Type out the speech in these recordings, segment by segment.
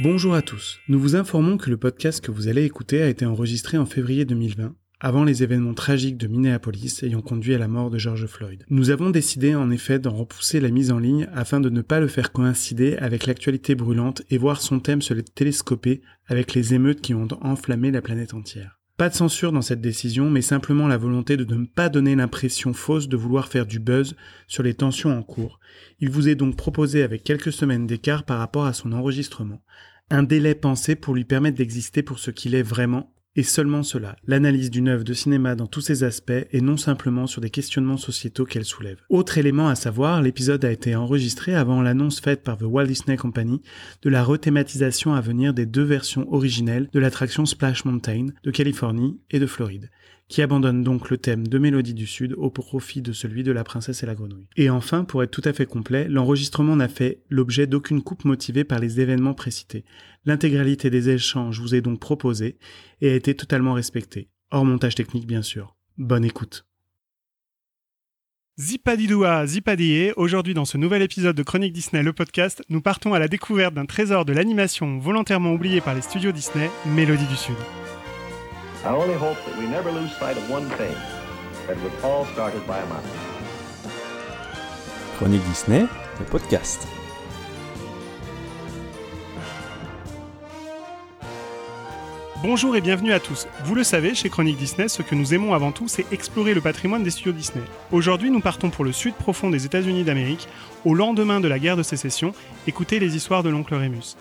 Bonjour à tous. Nous vous informons que le podcast que vous allez écouter a été enregistré en février 2020, avant les événements tragiques de Minneapolis ayant conduit à la mort de George Floyd. Nous avons décidé en effet d'en repousser la mise en ligne afin de ne pas le faire coïncider avec l'actualité brûlante et voir son thème se télescoper avec les émeutes qui ont enflammé la planète entière. Pas de censure dans cette décision, mais simplement la volonté de ne pas donner l'impression fausse de vouloir faire du buzz sur les tensions en cours. Il vous est donc proposé avec quelques semaines d'écart par rapport à son enregistrement. Un délai pensé pour lui permettre d'exister pour ce qu'il est vraiment et seulement cela, l'analyse d'une œuvre de cinéma dans tous ses aspects et non simplement sur des questionnements sociétaux qu'elle soulève. Autre élément à savoir, l'épisode a été enregistré avant l'annonce faite par The Walt Disney Company de la rethématisation à venir des deux versions originelles de l'attraction Splash Mountain de Californie et de Floride qui abandonne donc le thème de Mélodie du Sud au profit de celui de la princesse et la grenouille. Et enfin, pour être tout à fait complet, l'enregistrement n'a fait l'objet d'aucune coupe motivée par les événements précités. L'intégralité des échanges vous est donc proposée et a été totalement respectée, hors montage technique bien sûr. Bonne écoute. Zipadidoua, Zipadié, aujourd'hui dans ce nouvel épisode de Chronique Disney, le podcast, nous partons à la découverte d'un trésor de l'animation volontairement oublié par les studios Disney, Mélodie du Sud. I only hope that we never lose sight of one thing, that was all started by a mouse. Chronique Disney, le podcast. Bonjour et bienvenue à tous. Vous le savez, chez Chronique Disney, ce que nous aimons avant tout, c'est explorer le patrimoine des studios Disney. Aujourd'hui, nous partons pour le sud profond des États-Unis d'Amérique, au lendemain de la guerre de sécession, écouter les histoires de l'oncle Rémus.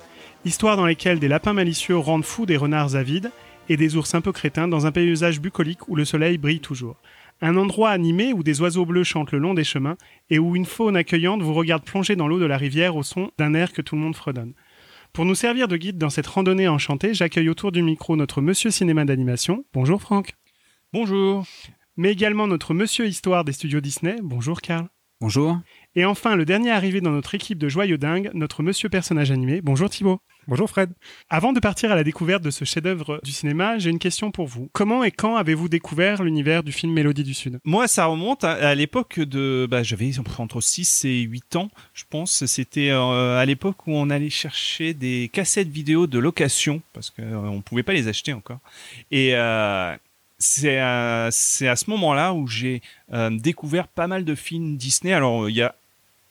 Histoires dans lesquelles des lapins malicieux rendent fous des renards avides, et des ours un peu crétins dans un paysage bucolique où le soleil brille toujours. Un endroit animé où des oiseaux bleus chantent le long des chemins et où une faune accueillante vous regarde plonger dans l'eau de la rivière au son d'un air que tout le monde fredonne. Pour nous servir de guide dans cette randonnée enchantée, j'accueille autour du micro notre monsieur cinéma d'animation. Bonjour Franck. Bonjour. Mais également notre monsieur histoire des studios Disney. Bonjour Karl. Bonjour. Et enfin, le dernier arrivé dans notre équipe de joyeux dingues, notre monsieur personnage animé. Bonjour Thibaut. Bonjour Fred. Avant de partir à la découverte de ce chef-d'œuvre du cinéma, j'ai une question pour vous. Comment et quand avez-vous découvert l'univers du film Mélodie du Sud? Moi, ça remonte à, l'époque de. Bah, J'avais entre 6 et 8 ans, je pense. C'était euh, à l'époque où on allait chercher des cassettes vidéo de location, parce qu'on euh, ne pouvait pas les acheter encore. Et. Euh, c'est à, à, ce moment-là où j'ai découvert pas mal de films Disney. Alors, il y a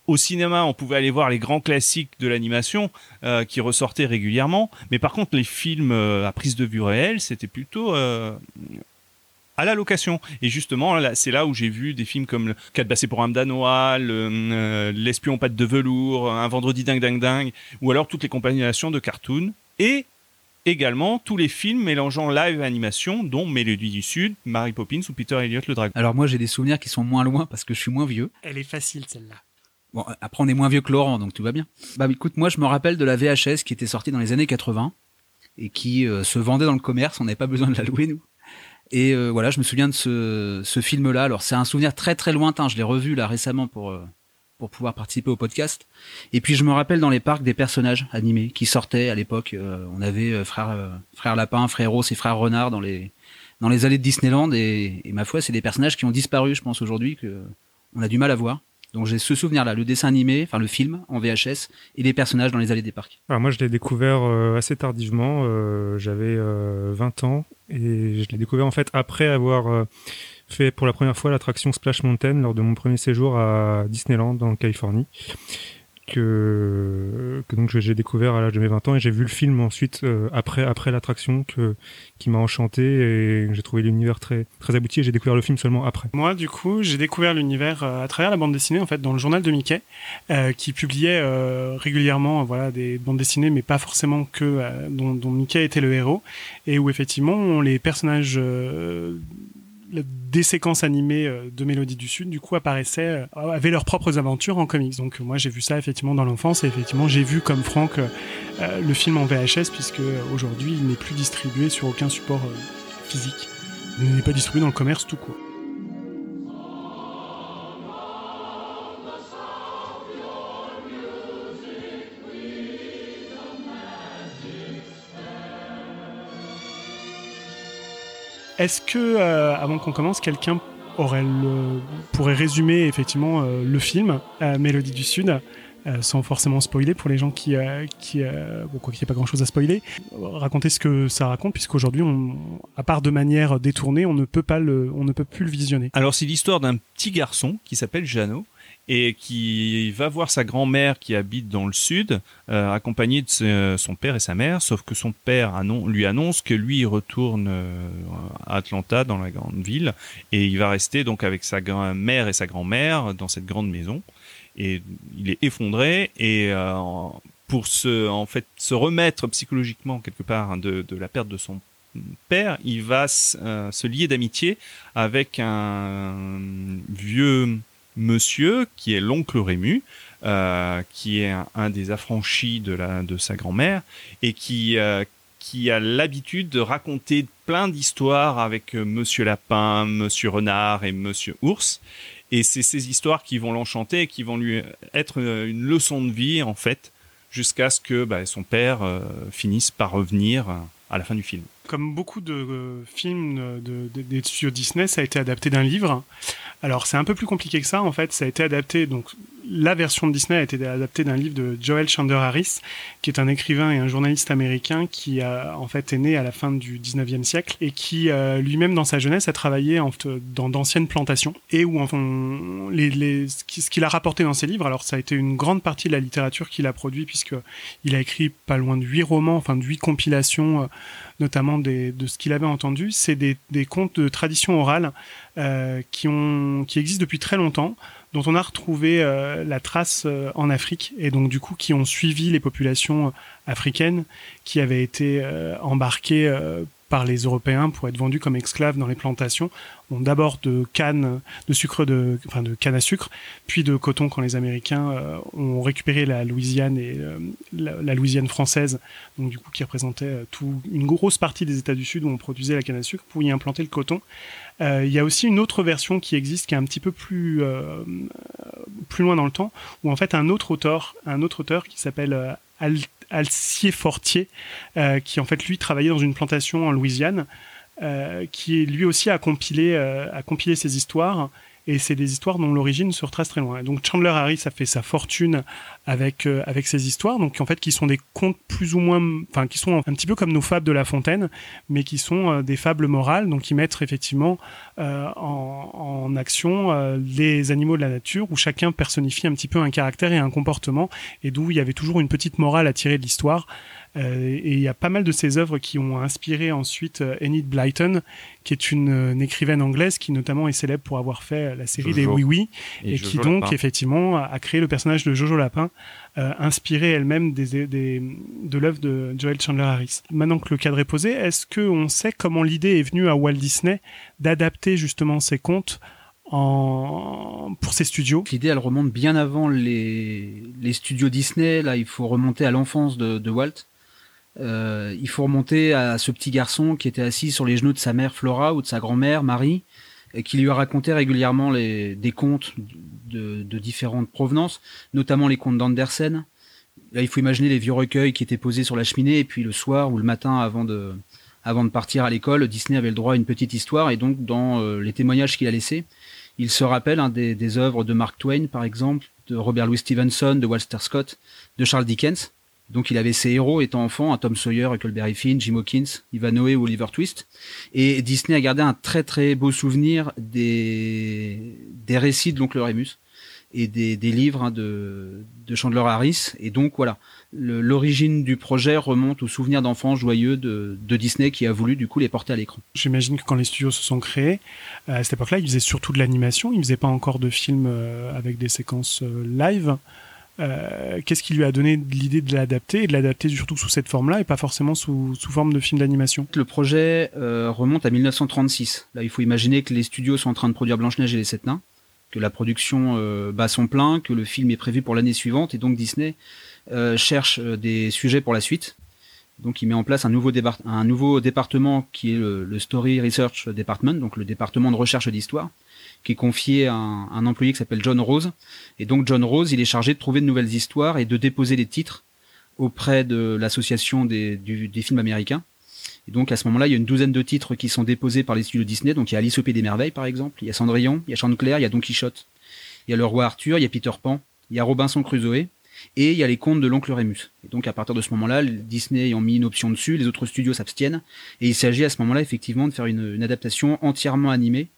au cinéma, on pouvait aller voir les grands classiques de l'animation euh, qui ressortaient régulièrement, mais par contre les films euh, à prise de vue réelle, c'était plutôt euh, à la location. Et justement, c'est là où j'ai vu des films comme Quatre bassés pour un danois, L'espion pâte de velours, Un vendredi dingue dingue dingue, ou alors toutes les compilations de cartoons. Et également tous les films mélangeant live et animation, dont Mélodie du Sud, Mary Poppins ou Peter Elliott le Dragon. Alors moi j'ai des souvenirs qui sont moins loin parce que je suis moins vieux. Elle est facile celle-là. Bon, après, on est moins vieux que Laurent, donc tout va bien. Bah écoute, moi, je me rappelle de la VHS qui était sortie dans les années 80 et qui euh, se vendait dans le commerce. On n'avait pas besoin de la louer, nous. Et euh, voilà, je me souviens de ce, film-là. Alors, c'est un souvenir très très lointain. Je l'ai revu là récemment pour euh, pour pouvoir participer au podcast. Et puis, je me rappelle dans les parcs des personnages animés qui sortaient à l'époque. on avait frère lapin, frère Rose et frère renard dans les allées de Disneyland. Et, ma foi, c'est des personnages qui ont disparu, je pense aujourd'hui que on a du mal à voir. Donc j'ai ce souvenir-là, le dessin animé, enfin le film en VHS et les personnages dans les allées des parcs. Alors moi je l'ai découvert euh, assez tardivement, euh, j'avais 20 euh, ans et je l'ai découvert en fait après avoir fait pour la première fois l'attraction Splash Mountain lors de mon premier séjour à Disneyland en Californie que, que donc j'ai découvert à l'âge de mes 20 ans et j'ai vu le film ensuite euh, après après l'attraction que qui m'a enchanté et j'ai trouvé l'univers très très abouti et j'ai découvert le film seulement après. Moi du coup j'ai découvert l'univers euh, à travers la bande dessinée en fait dans le journal de Mickey euh, qui publiait régulièrement voilà des bandes dessinées mais pas forcément que dont, dont, Mickey était le héros et où effectivement les personnages des séquences animées euh, de Mélodie du Sud, du coup, apparaissaient, euh, avaient leurs propres aventures en comics. Donc, moi, j'ai vu ça effectivement dans l'enfance et effectivement, j'ai vu comme Franck euh, le film en VHS, puisque aujourd'hui, il n'est plus distribué sur aucun support physique. Il n'est pas distribué dans le commerce tout court. Est-ce que, euh, avant qu'on commence, quelqu'un aurait pourrait résumer effectivement euh, le film Mélodie du Sud sans forcément spoiler pour les gens qui, quoi qu'il n'y ait pas grand chose à spoiler, raconter ce que ça raconte, puisqu'aujourd'hui, on, à part de manière détournée, on ne peut pas le, on ne peut plus le visionner. Alors c'est l'histoire d'un petit garçon qui s'appelle Jeannot et qui va voir sa grand-mère qui habite dans le sud, euh, accompagnée de son père et sa mère, sauf que son père lui annonce que lui il retourne euh, à Atlanta, dans la grande ville, et il va rester donc avec sa mère et sa grand-mère dans cette grande maison. Et il est effondré et euh, pour se, en fait, se remettre psychologiquement quelque part de, de la perte de son père, il va se lier d'amitié avec un vieux monsieur qui est l'oncle Rému, euh, qui est un, des affranchis de, la, de sa grand-mère et qui, euh, qui a l'habitude de raconter plein d'histoires avec euh, Monsieur Lapin, Monsieur Renard et Monsieur Ours. Et c'est ces histoires qui vont l'enchanter et qui vont lui être une leçon de vie en fait, jusqu'à ce que bah, son père finisse par revenir à la fin du film. Comme beaucoup de films de, des studios Disney, ça a été adapté d'un livre. Alors c'est un peu plus compliqué que ça en fait. Ça a été adapté donc la version de Disney a été adaptée d'un livre de Joel Chandler Harris, qui est un écrivain et un journaliste américain qui a en fait est né à la fin du 19e siècle et qui euh, lui-même dans sa jeunesse a travaillé dans d'anciennes plantations et où ce qu'il a rapporté dans ses livres. Alors ça a été une grande partie de la littérature qu'il a produit puisque il a écrit pas loin de huit romans, enfin de huit compilations. Euh, notamment de ce qu'il avait entendu, c'est des, contes de tradition orale euh, qui existent depuis très longtemps, dont on a retrouvé euh, la trace euh, en Afrique, et donc du coup qui ont suivi les populations africaines qui avaient été embarquées par les Européens pour être vendus comme esclaves dans les plantations, ont d'abord de canne, de sucre de, enfin de canne à sucre, puis de coton quand les Américains euh, ont récupéré la Louisiane et euh, la, Louisiane française, donc du coup qui représentait euh, tout, une grosse partie des États du Sud où on produisait la canne à sucre pour y implanter le coton. Il y a aussi une autre version qui existe qui est un petit peu plus plus loin dans le temps, où en fait un autre auteur, un autre auteur qui s'appelle Al Alcier Fortier, euh, qui en fait lui travaillait dans une plantation en Louisiane, euh, qui lui aussi a compilé, euh, a compilé ces histoires et c'est des histoires dont l'origine se retrace très loin. donc Chandler Harris a fait sa fortune avec euh, avec ces histoires, donc en fait qui sont des contes plus ou moins, enfin qui sont un petit peu comme nos fables de La Fontaine, mais qui sont euh, des fables morales, donc qui mettent effectivement euh, en, en, action euh, les animaux de la nature, où chacun personnifie un petit peu un caractère et un comportement, et d'où il y avait toujours une petite morale à tirer de l'histoire. Euh, et il y a pas mal de ces œuvres qui ont inspiré ensuite euh, Enid Blyton, qui est une, une, écrivaine anglaise qui notamment est célèbre pour avoir fait la série des Oui Oui, et, qui donc effectivement a créé le personnage de Jojo Lapin, euh, inspiré elle-même des, des, de l'œuvre de Joel Chandler Harris. Maintenant que le cadre est posé, est-ce qu'on sait comment l'idée est venue à Walt Disney d'adapter justement ces contes en... pour ses studios? L'idée, elle remonte bien avant les, les studios Disney. Là, il faut remonter à l'enfance de, de Walt. Euh, il faut remonter à ce petit garçon qui était assis sur les genoux de sa mère Flora ou de sa grand-mère Marie, et qui lui a raconté régulièrement des contes de, différentes provenances, notamment les contes d'Andersen. Il faut imaginer les vieux recueils qui étaient posés sur la cheminée, et puis le soir ou le matin avant de, partir à l'école, Disney avait le droit à une petite histoire, et donc dans euh, les témoignages qu'il a laissés, il se rappelle des, des œuvres de Mark Twain, par exemple, de Robert Louis Stevenson, de Walter Scott, de Charles Dickens. Donc il avait ses héros étant enfant, un Tom Sawyer, Huckleberry Finn, Jim Hawkins, Ivanhoe ou Oliver Twist. Et Disney a gardé un très très beau souvenir des, des récits de l'oncle Remus et des, des livres hein, de, de Chandler Harris. Et donc voilà, l'origine du projet remonte aux souvenirs d'enfants joyeux de, de, Disney qui a voulu du coup les porter à l'écran. J'imagine que quand les studios se sont créés, à cette époque-là, ils faisaient surtout de l'animation, ils faisaient pas encore de films euh, avec des séquences euh, live. Euh, qu'est-ce qui lui a donné l'idée de l'adapter et de l'adapter surtout sous cette forme-là et pas forcément sous, sous forme de film d'animation? Le projet euh, remonte à 1936. Là, il faut imaginer que les studios sont en train de produire Blanche-Neige et les Sept Nains, que la production euh, bat son plein, que le film est prévu pour l'année suivante et donc Disney euh, cherche euh, des sujets pour la suite. Donc il met en place un nouveau, un nouveau département qui est le, le Story Research Department, donc le département de recherche d'histoire qui est confié à un, employé qui s'appelle John Rose. Et donc John Rose, il est chargé de trouver de nouvelles histoires et de déposer les titres auprès de l'association des, des, films américains. Et donc à ce moment-là, il y a une douzaine de titres qui sont déposés par les studios Disney. Donc il y a Alice au Pays des Merveilles par exemple, il y a Cendrillon, il y a Chanteclair, il y a Don Quichotte, il y a Le Roi Arthur, il y a Peter Pan, il y a Robinson Crusoe. et il y a les contes de l'oncle Rémus. Et donc à partir de ce moment-là, Disney ayant mis une option dessus, les autres studios s'abstiennent, et il s'agit à ce moment-là effectivement de faire une adaptation entièrement animée.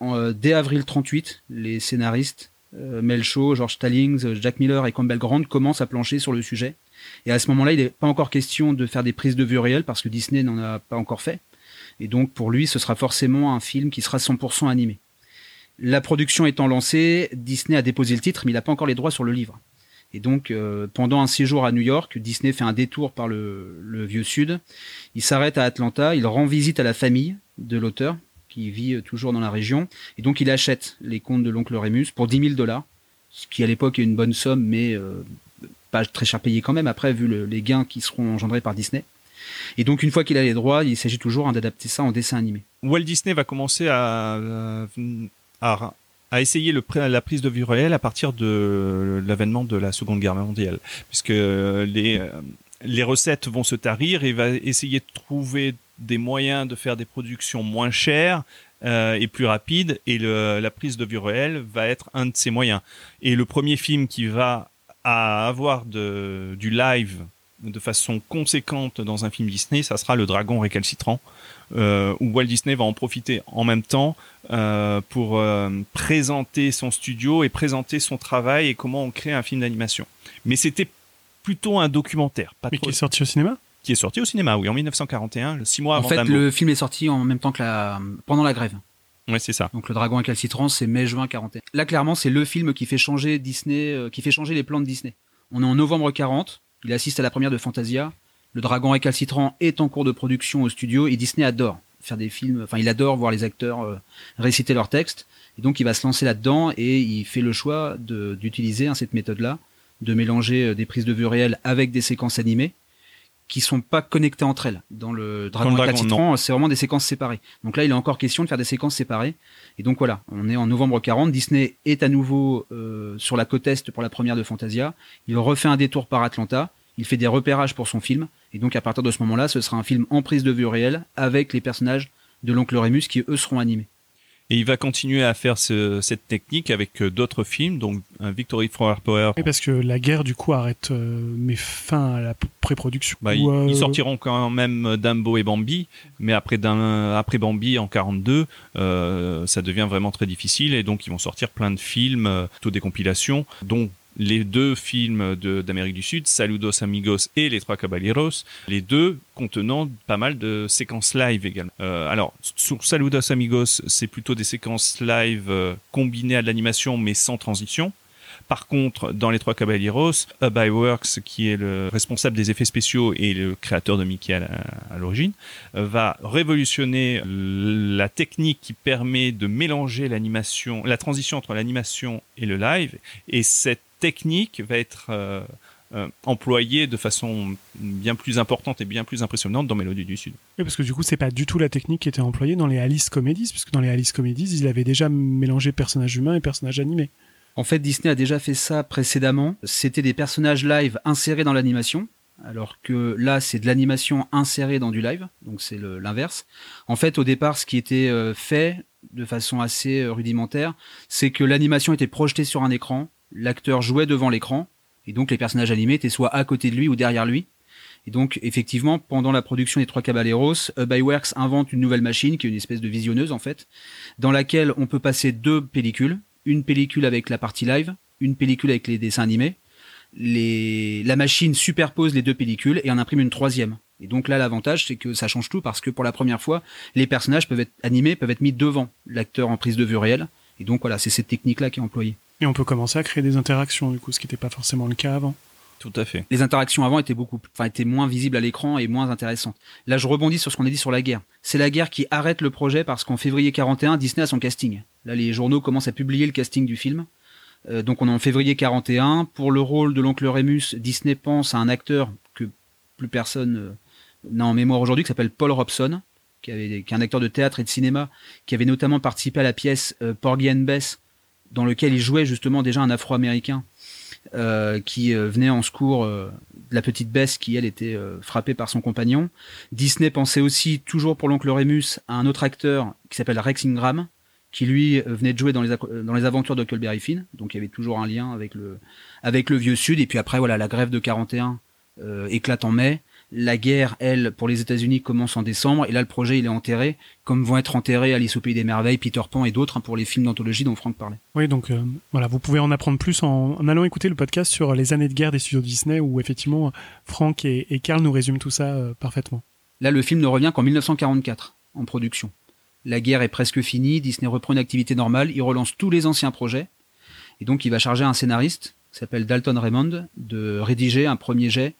En, euh, dès avril 38, les scénaristes euh, Mel Shaw, George Stallings, Jack Miller et Campbell Grant commencent à plancher sur le sujet. Et à ce moment-là, il n'est pas encore question de faire des prises de vue réelles parce que Disney n'en a pas encore fait. Et donc pour lui, ce sera forcément un film qui sera 100% animé. La production étant lancée, Disney a déposé le titre, mais il n'a pas encore les droits sur le livre. Et donc, euh, pendant un séjour à New York, Disney fait un détour par le, le vieux sud. Il s'arrête à Atlanta, il rend visite à la famille de l'auteur, qui vit euh, toujours dans la région. Et donc, il achète les contes de l'oncle Rémus pour 10 000 dollars, ce qui à l'époque est une bonne somme, mais euh, pas très cher payé quand même, après, vu le, les gains qui seront engendrés par Disney. Et donc, une fois qu'il a les droits, il s'agit toujours hein, d'adapter ça en dessin animé. Walt Disney va commencer à, à, essayer la prise de vue réelle à partir de l'avènement de la Seconde Guerre mondiale, puisque les, les recettes vont se tarir et va essayer de trouver des moyens de faire des productions moins chères euh, et plus rapides, et le, la prise de vue réelle va être un de ces moyens. Et le premier film qui va à avoir de, du live de façon conséquente dans un film Disney, ça sera Le Dragon récalcitrant, euh, où Walt Disney va en profiter en même temps euh, pour euh, présenter son studio et présenter son travail et comment on crée un film d'animation. Mais c'était plutôt un documentaire. Pas Mais trop- qui est sorti au cinéma? Qui est sorti au cinéma, oui, en 1941, six mois En avant fait, Dumbo. le film est sorti en même temps que la, pendant la grève. Ouais, c'est ça. Donc le Dragon incalcitrant, c'est mai-juin 41. Là, clairement, c'est le film qui fait changer Disney, euh, qui fait changer les plans de Disney. On est en novembre 40. Il assiste à la première de Fantasia. Le Dragon récalcitrant est en cours de production au studio et Disney adore faire des films. Enfin, il adore voir les acteurs euh, réciter leurs textes. Et donc, il va se lancer là-dedans et il fait le choix d'utiliser hein, cette méthode-là, de mélanger euh, des prises de vue réelles avec des séquences animées qui sont pas connectées entre elles. Dans le Dragon récalcitrant, c'est vraiment des séquences séparées. Donc là, il est encore question de faire des séquences séparées. Et donc voilà, on est en novembre 40. Disney est à nouveau euh, sur la côte est pour la première de Fantasia. Il refait un détour par Atlanta. Il fait des repérages pour son film. Et donc à partir de ce moment-là, ce sera un film en prise de vue réelle avec les personnages de l'oncle Rémus qui eux seront animés. Et il va continuer à faire ce- cette technique avec euh, d'autres films, donc un Victory for Power. Oui, parce que la guerre, du coup, arrête, euh, met fin à la pré-production. Bah, ils, euh, ils sortiront quand même Dumbo et Bambi, mais après, après Bambi en 42, euh, ça devient vraiment très difficile et donc ils vont sortir plein de films, euh, plutôt des compilations, dont les deux films de- d'Amérique du Sud, Saludos Amigos et Les Trois Caballeros, les deux contenant pas mal de séquences live également. Euh, alors, sur Saludos Amigos, c'est plutôt des séquences live euh, combinées à de l'animation mais sans transition. Par contre, dans les trois Caballeros, by Works, qui est le responsable des effets spéciaux et le créateur de Mickey à l'origine, va révolutionner la technique qui permet de mélanger l'animation, la transition entre l'animation et le live. Et cette technique va être euh, euh, employée de façon bien plus importante et bien plus impressionnante dans Mélodie du Sud. Oui, parce que du coup, c'est pas du tout la technique qui était employée dans les Alice Comedies, puisque dans les Alice Comedies, ils avaient déjà mélangé personnages humains et personnages animés. En fait, Disney a déjà fait ça précédemment. C'était des personnages live insérés dans l'animation, alors que là, c'est de l'animation insérée dans du live, donc c'est l'inverse. En fait, au départ, ce qui était euh, fait de façon assez euh, rudimentaire, c'est que l'animation était projetée sur un écran, l'acteur jouait devant l'écran, et donc les personnages animés étaient soit à côté de lui ou derrière lui. Et donc, effectivement, pendant la production des Trois Caballeros, Up by Works invente une nouvelle machine, qui est une espèce de visionneuse, en fait, dans laquelle on peut passer deux pellicules, une pellicule avec la partie live, une pellicule avec les dessins animés. Les... La machine superpose les deux pellicules et en imprime une troisième. Et donc là, l'avantage, c'est que ça change tout parce que pour la première fois, les personnages peuvent être animés, peuvent être mis devant l'acteur en prise de vue réelle. Et donc voilà, c'est cette technique-là qui est employée. Et on peut commencer à créer des interactions, du coup, ce qui n'était pas forcément le cas avant. Tout à fait. Les interactions avant étaient beaucoup, enfin étaient moins visibles à l'écran et moins intéressantes. Là, je rebondis sur ce qu'on a dit sur la guerre. C'est la guerre qui arrête le projet parce qu'en février 41, Disney a son casting. Là, les journaux commencent à publier le casting du film. Euh, donc on est en février 41. Pour le rôle de l'oncle Rémus, Disney pense à un acteur que plus personne euh, n'a en mémoire aujourd'hui, qui s'appelle Paul Robson, qui, avait, est un acteur de théâtre et de cinéma, qui avait notamment participé à la pièce euh, Porgy and Bess, dans lequel il jouait justement déjà un Afro-Américain qui venait en secours de la petite Bess qui elle était frappée par son compagnon. Disney pensait aussi toujours pour l'oncle Rémus à un autre acteur qui s'appelle Rex Ingram qui lui venait de jouer dans les, dans les aventures de Huckleberry Finn, donc il y avait toujours un lien avec le, avec le vieux Sud. Et puis après, voilà, la grève de 41 éclate en mai. La guerre, elle, pour les États-Unis, commence en décembre, et là, le projet, il est enterré, comme vont être enterrés Alice au Pays des Merveilles, Peter Pan et d'autres hein, pour les films d'anthologie dont Franck parlait. Oui, donc euh, voilà, vous pouvez en apprendre plus en, allant écouter le podcast sur les années de guerre des studios Disney, où effectivement, Franck et, et Karl nous résument tout ça euh, parfaitement. Là, le film ne revient qu'en 1944, en production. La guerre est presque finie, Disney reprend une activité normale, il relance tous les anciens projets, et donc il va charger un scénariste, qui s'appelle Dalton Raymond, de rédiger un premier jet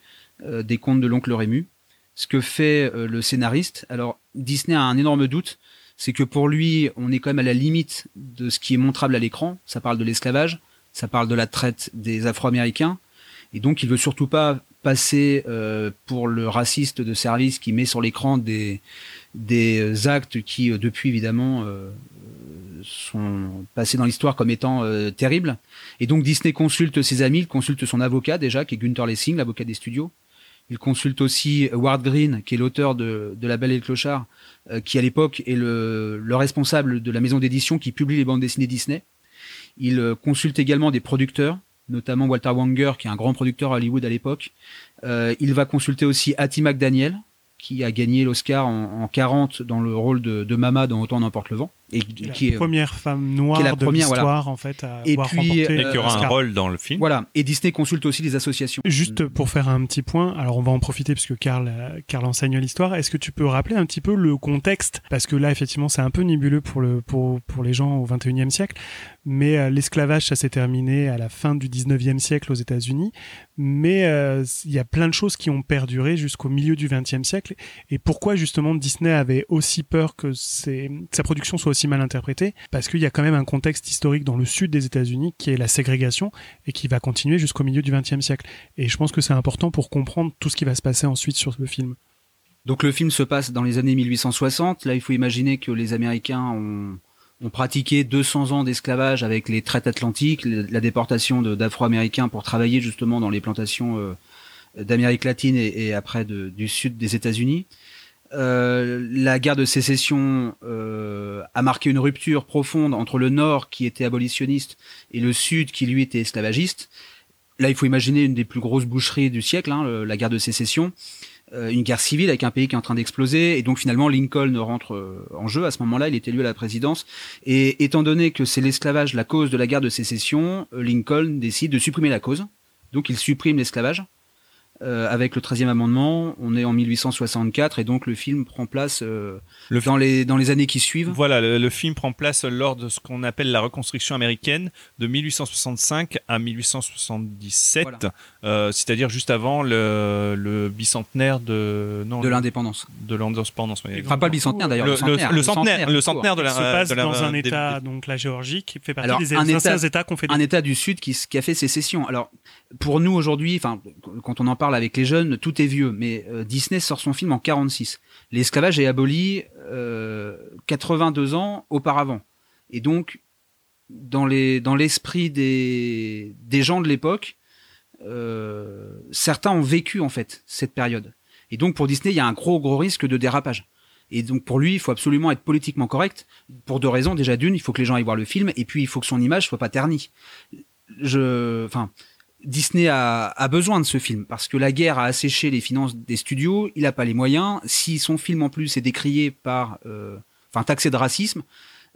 euh, des contes de l'oncle Rému. Ce que fait euh, le scénariste, alors Disney a un énorme doute, c'est que pour lui, on est quand même à la limite de ce qui est montrable à l'écran. Ça parle de l'esclavage, ça parle de la traite des Afro-Américains, et donc il veut surtout pas passer euh, pour le raciste de service qui met sur l'écran des des actes qui depuis évidemment sont passés dans l'histoire comme étant terribles. Et donc Disney consulte ses amis, il consulte son avocat déjà, qui est Gunther Lessing, l'avocat des studios. Il consulte aussi Ward Green, qui est l'auteur de, de La Belle et le Clochard, euh, qui à l'époque est le, le, responsable de la maison d'édition qui publie les bandes dessinées Disney. Il euh, consulte également des producteurs, notamment Walter Wanger, qui est un grand producteur à Hollywood à l'époque. Euh, il va consulter aussi Hattie McDaniel, qui a gagné l'Oscar en, en, 40 dans le rôle de, de Mama dans Autant n'importe le vent. Et qui est la première femme noire la de l'histoire en fait à et avoir puis, remporté et qui aura un rôle dans le film. Voilà. Et Disney consulte aussi les associations. Juste pour faire un petit point, alors on va en profiter puisque Karl, Karl enseigne l'histoire. Est-ce que tu peux rappeler un petit peu le contexte? Parce que là, effectivement, c'est un peu nébuleux pour le pour pour les gens au 21e siècle. Mais euh, l'esclavage, ça s'est terminé à la fin du 19e siècle aux États-Unis. Mais euh, il y a plein de choses qui ont perduré jusqu'au milieu du 20e siècle. Et pourquoi justement Disney avait aussi peur que ses, sa production soit aussi mal interprétée Parce qu'il y a quand même un contexte historique dans le sud des États-Unis qui est la ségrégation et qui va continuer jusqu'au milieu du 20e siècle. Et je pense que c'est important pour comprendre tout ce qui va se passer ensuite sur le film. Donc le film se passe dans les années 1860. Là, il faut imaginer que les Américains ont pratiqué 200 ans d'esclavage avec les traites atlantiques, la déportation d'Afro-Américains pour travailler justement dans les plantations euh, d'Amérique latine et, après du sud des États-Unis. Euh, la guerre de sécession euh, a marqué une rupture profonde entre le Nord qui était abolitionniste et le Sud qui lui était esclavagiste. Là, il faut imaginer une des plus grosses boucheries du siècle, hein, la guerre de sécession. Euh, une guerre civile avec un pays qui est en train d'exploser et donc finalement Lincoln rentre euh, en jeu à ce moment-là il est élu à la présidence et étant donné que c'est l'esclavage la cause de la guerre de sécession Lincoln décide de supprimer la cause donc il supprime l'esclavage euh, avec le 13e amendement, on est en 1864 et donc le film prend place euh, le dans, les, dans les années qui suivent. Voilà, le, le film prend place lors de ce qu'on appelle la reconstruction américaine de 1865 à 1877, voilà. euh, c'est-à-dire juste avant le, le bicentenaire de non, de l'indépendance. De l'indépendance. Enfin pas le bicentenaire d'ailleurs. Le, centenaire, le, centenaire, le centenaire de la. se passe de la, dans un des, État, donc la Géorgie, qui fait partie Alors, des un anciens État, États confédérés. Un État du Sud qui, qui a fait sécession. Alors pour nous aujourd'hui, enfin quand on en parle avec les jeunes, tout est vieux, mais euh, Disney sort son film en 46. L'esclavage est aboli euh, 82 ans auparavant. Et donc, dans les dans l'esprit des des gens de l'époque, euh, certains ont vécu en fait cette période. Et donc pour Disney, il y a un gros gros risque de dérapage. Et donc pour lui, il faut absolument être politiquement correct pour deux raisons. Déjà d'une, il faut que les gens aillent voir le film, et puis il faut que son image soit pas ternie. Je, enfin, Disney a, a, besoin de ce film parce que la guerre a asséché les finances des studios, il n'a pas les moyens. Si son film en plus est décrié par, euh, enfin taxé de racisme,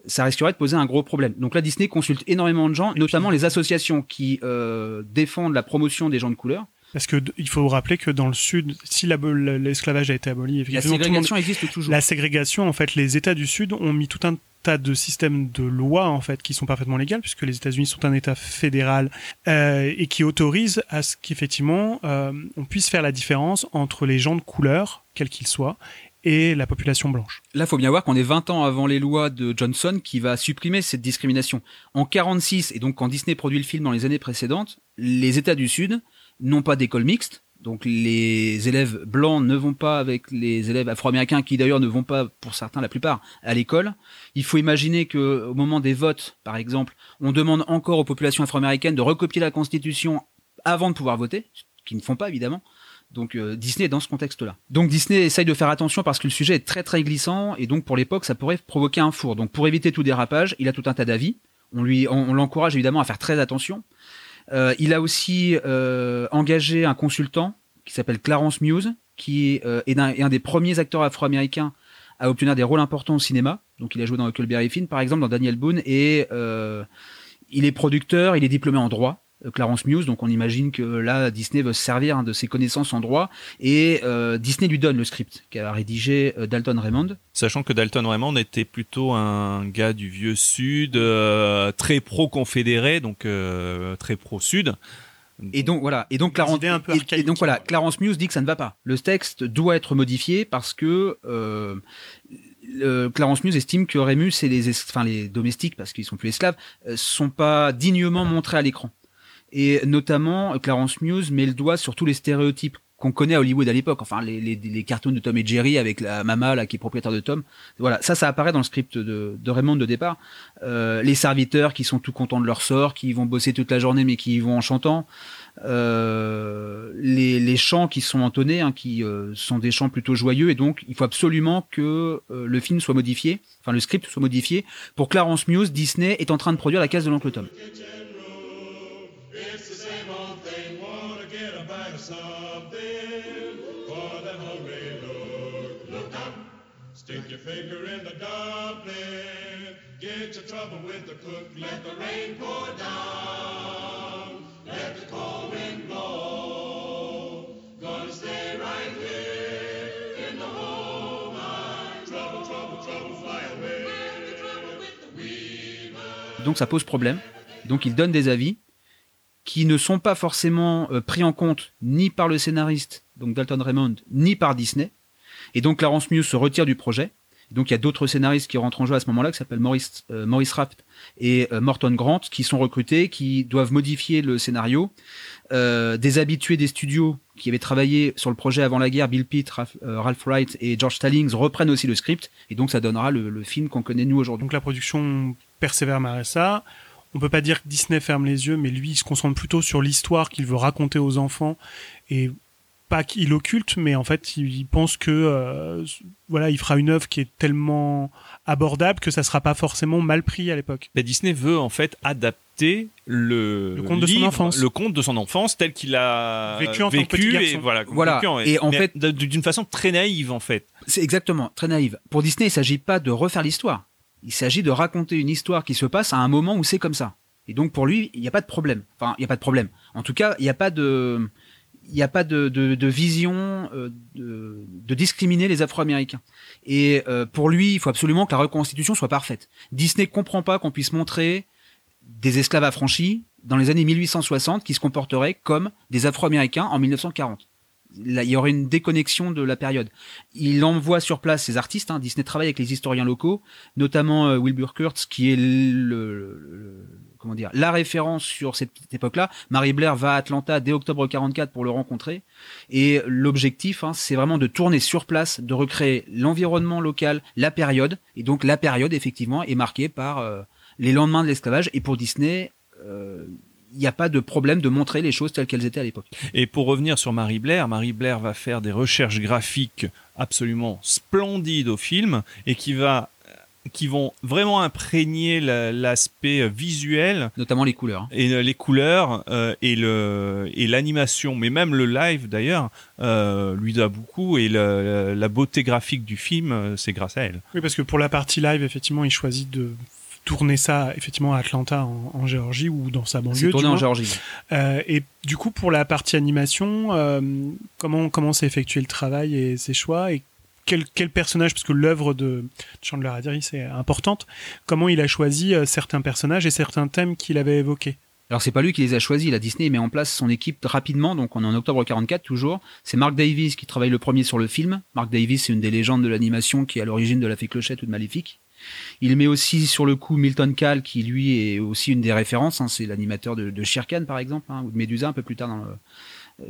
ça risquerait de poser un gros problème. Donc là, Disney consulte énormément de gens, notamment les associations qui euh, défendent la promotion des gens de couleur. Parce que il faut rappeler que dans le sud, si l'esclavage a été aboli, la ségrégation existe toujours. La ségrégation, en fait, les États du Sud ont mis tout un tas de systèmes de lois en fait qui sont parfaitement légales puisque les États-Unis sont un État fédéral euh, et qui autorisent à ce qu'effectivement euh, on puisse faire la différence entre les gens de couleur, quels qu'ils soient, et la population blanche. Là, faut bien voir qu'on est 20 ans avant les lois de Johnson qui va supprimer cette discrimination. En 46 et donc quand Disney produit le film dans les années précédentes, les États du Sud n'ont pas d'école mixte, donc les élèves blancs ne vont pas avec les élèves afro-américains qui d'ailleurs ne vont pas pour certains la plupart à l'école. Il faut imaginer que au moment des votes par exemple, on demande encore aux populations afro-américaines de recopier la constitution avant de pouvoir voter, ce qu'ils ne font pas évidemment. Donc euh, Disney est dans ce contexte-là. Donc Disney essaye de faire attention parce que le sujet est très très glissant et donc pour l'époque ça pourrait provoquer un four. Donc pour éviter tout dérapage, il a tout un tas d'avis. On lui, on, on l'encourage évidemment à faire très attention. Euh, il a aussi euh, engagé un consultant qui s'appelle Clarence Muse, qui euh, est, un, des premiers acteurs afro-américains à obtenir des rôles importants au cinéma. Donc il a joué dans Huckleberry Finn par exemple, dans Daniel Boone et il est producteur, il est diplômé en droit. Euh, Clarence Muse, donc on imagine que là Disney veut se servir hein, de ses connaissances en droit et euh, Disney lui donne le script qu'a rédigé euh, Dalton Raymond. Sachant que Dalton Raymond était plutôt un gars du vieux sud, euh, très pro-confédéré, donc euh, très pro-sud. Et donc voilà, et donc Clarence idées un peu et- et, archaïques. donc voilà, Clarence Muse dit que ça ne va pas. Le texte doit être modifié parce que euh, Clarence Muse estime que Rémus et les es- enfin les domestiques parce qu'ils sont plus esclaves euh, sont pas dignement montrés à l'écran. Et notamment Clarence Muse met le doigt sur tous les stéréotypes qu'on connaît à Hollywood à l'époque, enfin les, les, les cartoons de Tom et Jerry avec la maman là qui est propriétaire de Tom. Voilà, ça ça apparaît dans le script de, de Raymond de départ. Euh, les serviteurs qui sont tout contents de leur sort, qui vont bosser toute la journée mais qui y vont en chantant. Euh, les, les chants qui sont entonnés, hein, qui euh, sont des chants plutôt joyeux, et donc il faut absolument que euh, le film soit modifié, enfin le script soit modifié. Pour Clarence Muse, Disney est en train de produire la case de l'oncle Tom. Donc ça pose problème. Donc il donne des avis qui ne sont pas forcément euh, pris en compte ni par le scénariste, donc Dalton Raymond, ni par Disney. Et donc Clarence Muse se retire du projet. Donc il y a d'autres scénaristes qui rentrent en jeu à ce moment-là, qui s'appellent Maurice, euh, et euh, Morton Grant, qui sont recrutés, qui doivent modifier le scénario. Euh, des habitués des studios qui avaient travaillé sur le projet avant la guerre, Bill Pitt, Ralph, euh, Wright et George Stallings reprennent aussi le script, et donc ça donnera le, film qu'on connaît nous aujourd'hui. Donc la production persévère malgré ça. On peut pas dire que Disney ferme les yeux, mais lui, se concentre plutôt sur l'histoire qu'il veut raconter aux enfants et pas qu'il occulte, mais en fait, il, pense que euh, voilà, il fera une œuvre qui est tellement abordable que ça sera pas forcément mal pris à l'époque. Ben, Disney veut en fait adapter le, Le conte de son enfance. le conte de son enfance tel qu'il a Vécu en tant que petit et voilà, Voilà. vécu en- Et en mais fait- d'une façon très naïve en fait. C'est exactement, très naïve. Pour Disney, il s'agit pas de refaire l'histoire. Il s'agit de raconter une histoire qui se passe à un moment où c'est comme ça. Et donc pour lui, il n'y a pas de problème. Enfin, il n'y a pas de problème. En tout cas, il n'y a pas de, il n'y a pas de, vision euh, de, de discriminer les Afro-Américains. Et euh, pour lui, il faut absolument que la reconstitution soit parfaite. Disney comprend pas qu'on puisse montrer des esclaves affranchis dans les années 1860 qui se comporteraient comme des Afro-Américains en 1940. Là, il y aurait une déconnexion de la période. Il envoie sur place ses artistes. Hein. Disney travaille avec les historiens locaux, notamment euh, Wilbur Kurtz, qui est le- comment dire la référence sur cette époque-là. Marie Blair va à Atlanta dès octobre 44 pour le rencontrer. Et l'objectif, hein, c'est vraiment de tourner sur place, de recréer l'environnement local, la période. Et donc la période, effectivement, est marquée par euh, les lendemains de l'esclavage. Et pour Disney, euh, il n'y a pas de problème de montrer les choses telles qu'elles étaient à l'époque. Et pour revenir sur Marie Blair, Marie Blair va faire des recherches graphiques absolument splendides au film et qui va qui vont vraiment imprégner la- l'aspect visuel Notamment les couleurs. et euh, les couleurs euh, et le et l'animation mais même le live d'ailleurs euh, lui doit beaucoup et le- la beauté graphique du film euh, c'est grâce à elle Oui, parce que pour la partie live, effectivement, il choisit de tourner ça effectivement à Atlanta en, en Géorgie ou dans sa banlieue. C'est tourné en. Géorgie. Euh, et du coup, pour la partie animation, euh, comment comment s'est effectué le travail et ses choix et quel, quel personnage, parce que l'œuvre de Chandler Harris est importante, comment il a choisi euh, certains personnages et certains thèmes qu'il avait évoqués Alors c'est pas lui qui les a choisis, la Disney met en place son équipe rapidement, donc on est en octobre 44 toujours. C'est Mark Davis qui travaille le premier sur le film. Mark Davis c'est une des légendes de l'animation qui est à l'origine de La Fée Clochette ou de Maléfique. Il met aussi sur le coup Milton Kahl qui lui est aussi une des références, hein, c'est l'animateur de, de Shere Khan par exemple, hein, ou de Medusa un peu plus tard dans le,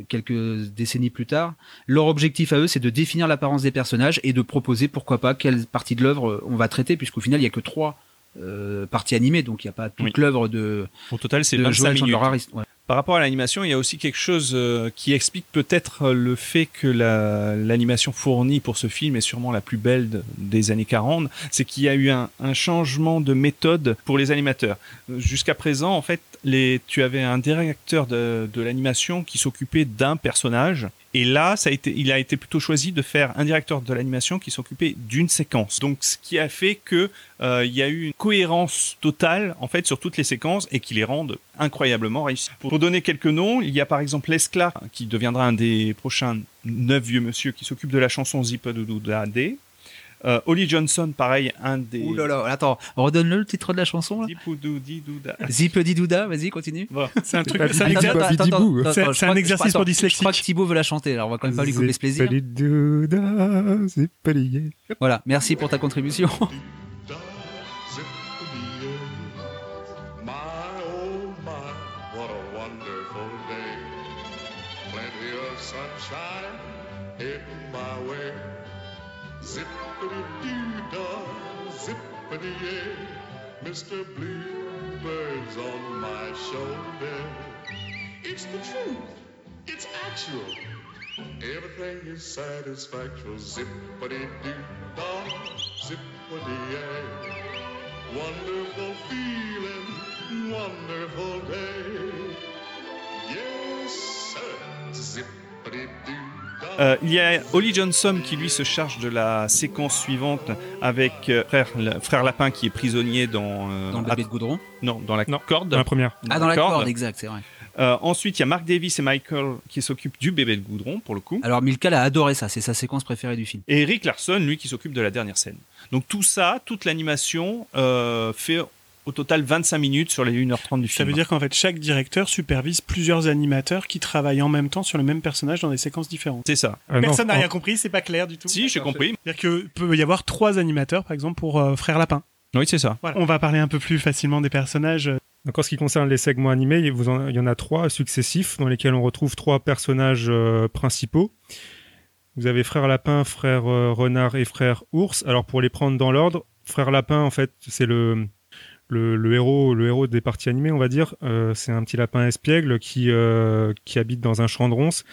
quelques décennies plus tard. Leur objectif à eux, c'est de définir l'apparence des personnages et de proposer, pourquoi pas, quelle partie de l'œuvre euh, on va traiter, puisqu'au final, il y a que trois euh, parties animées, donc il n'y a pas toute Oui. l'œuvre de, au total c'est de 25 Joel minutes. Ouais. Par rapport à l'animation, il y a aussi quelque chose euh, qui explique peut-être le fait que la- l'animation fournie pour ce film est sûrement la plus belle de- des années 40. C'est qu'il y a eu un, changement de méthode pour les animateurs. Euh, Jusqu'à présent, en fait, tu avais un directeur de l'animation qui s'occupait d'un personnage. Et là, il a été plutôt choisi de faire un directeur de l'animation qui s'occupait d'une séquence. Donc, ce qui a fait que euh, il y a eu une cohérence totale en fait sur toutes les séquences et qui les rendent incroyablement réussies. Pour, donner quelques noms, il y a par exemple Les qui deviendra un des prochains neuf vieux monsieur qui s'occupe de la chanson Zip Douda D. Euh, Holly Johnson, pareil, un des. Ouh là là, attends, redonne-le le titre de la chanson là. Zip Doudi Douda. Zip Didouda, vas-y, continue. Voilà. C'est un truc, c'est un exercice- C'est- attends, c'est je un crois- exercice attends, pour Je crois dyslexique. que Thibaut veut la chanter, alors on va quand même pas lui couper ce plaisir. Voilà, merci pour ta contribution. Mr. Bluebird's on my shoulder. It's the truth. It's actual. Everything is satisfactual. Zippity-doo-dah, zippity-yay. Wonderful feeling, wonderful day. Yes, sir. Zippity-doo-dah. Euh, il y a Holly Johnson qui lui se charge de la séquence suivante avec euh, frère, le- frère Lapin qui est prisonnier dans, euh, Dans le bébé de goudron. non dans la Non. corde. Dans la première. Ah, dans la corde, exact, c'est vrai. Euh, ensuite, il y a Mark Davis et Michael qui s'occupent du bébé de goudron pour le coup. Alors Milka a adoré ça, c'est sa séquence préférée du film. Et Eric Larson, lui, qui s'occupe de la dernière scène. Donc tout ça, toute l'animation euh, fait au total 25 minutes sur les 1h30 du Ça film. veut dire qu'en fait, chaque directeur supervise plusieurs animateurs qui travaillent en même temps sur le même personnage dans des séquences différentes. C'est ça. Non, Personne n'a en- rien compris, c'est pas clair du tout. Si, j'ai compris. C'est-à-dire que peut y avoir trois animateurs, par exemple, pour euh, Frère Lapin. Oui, c'est ça. Voilà. On va parler un peu plus facilement des personnages. Donc en ce qui concerne les segments animés, il vous en- il y en a trois successifs dans lesquels on retrouve trois personnages euh, principaux. Vous avez frère lapin, frère euh, renard et frère ours. Alors pour les prendre dans l'ordre, frère lapin en fait c'est le, le héros le héros des parties animées on va dire. Euh, c'est un petit lapin espiègle qui euh, qui habite dans un champ de ronces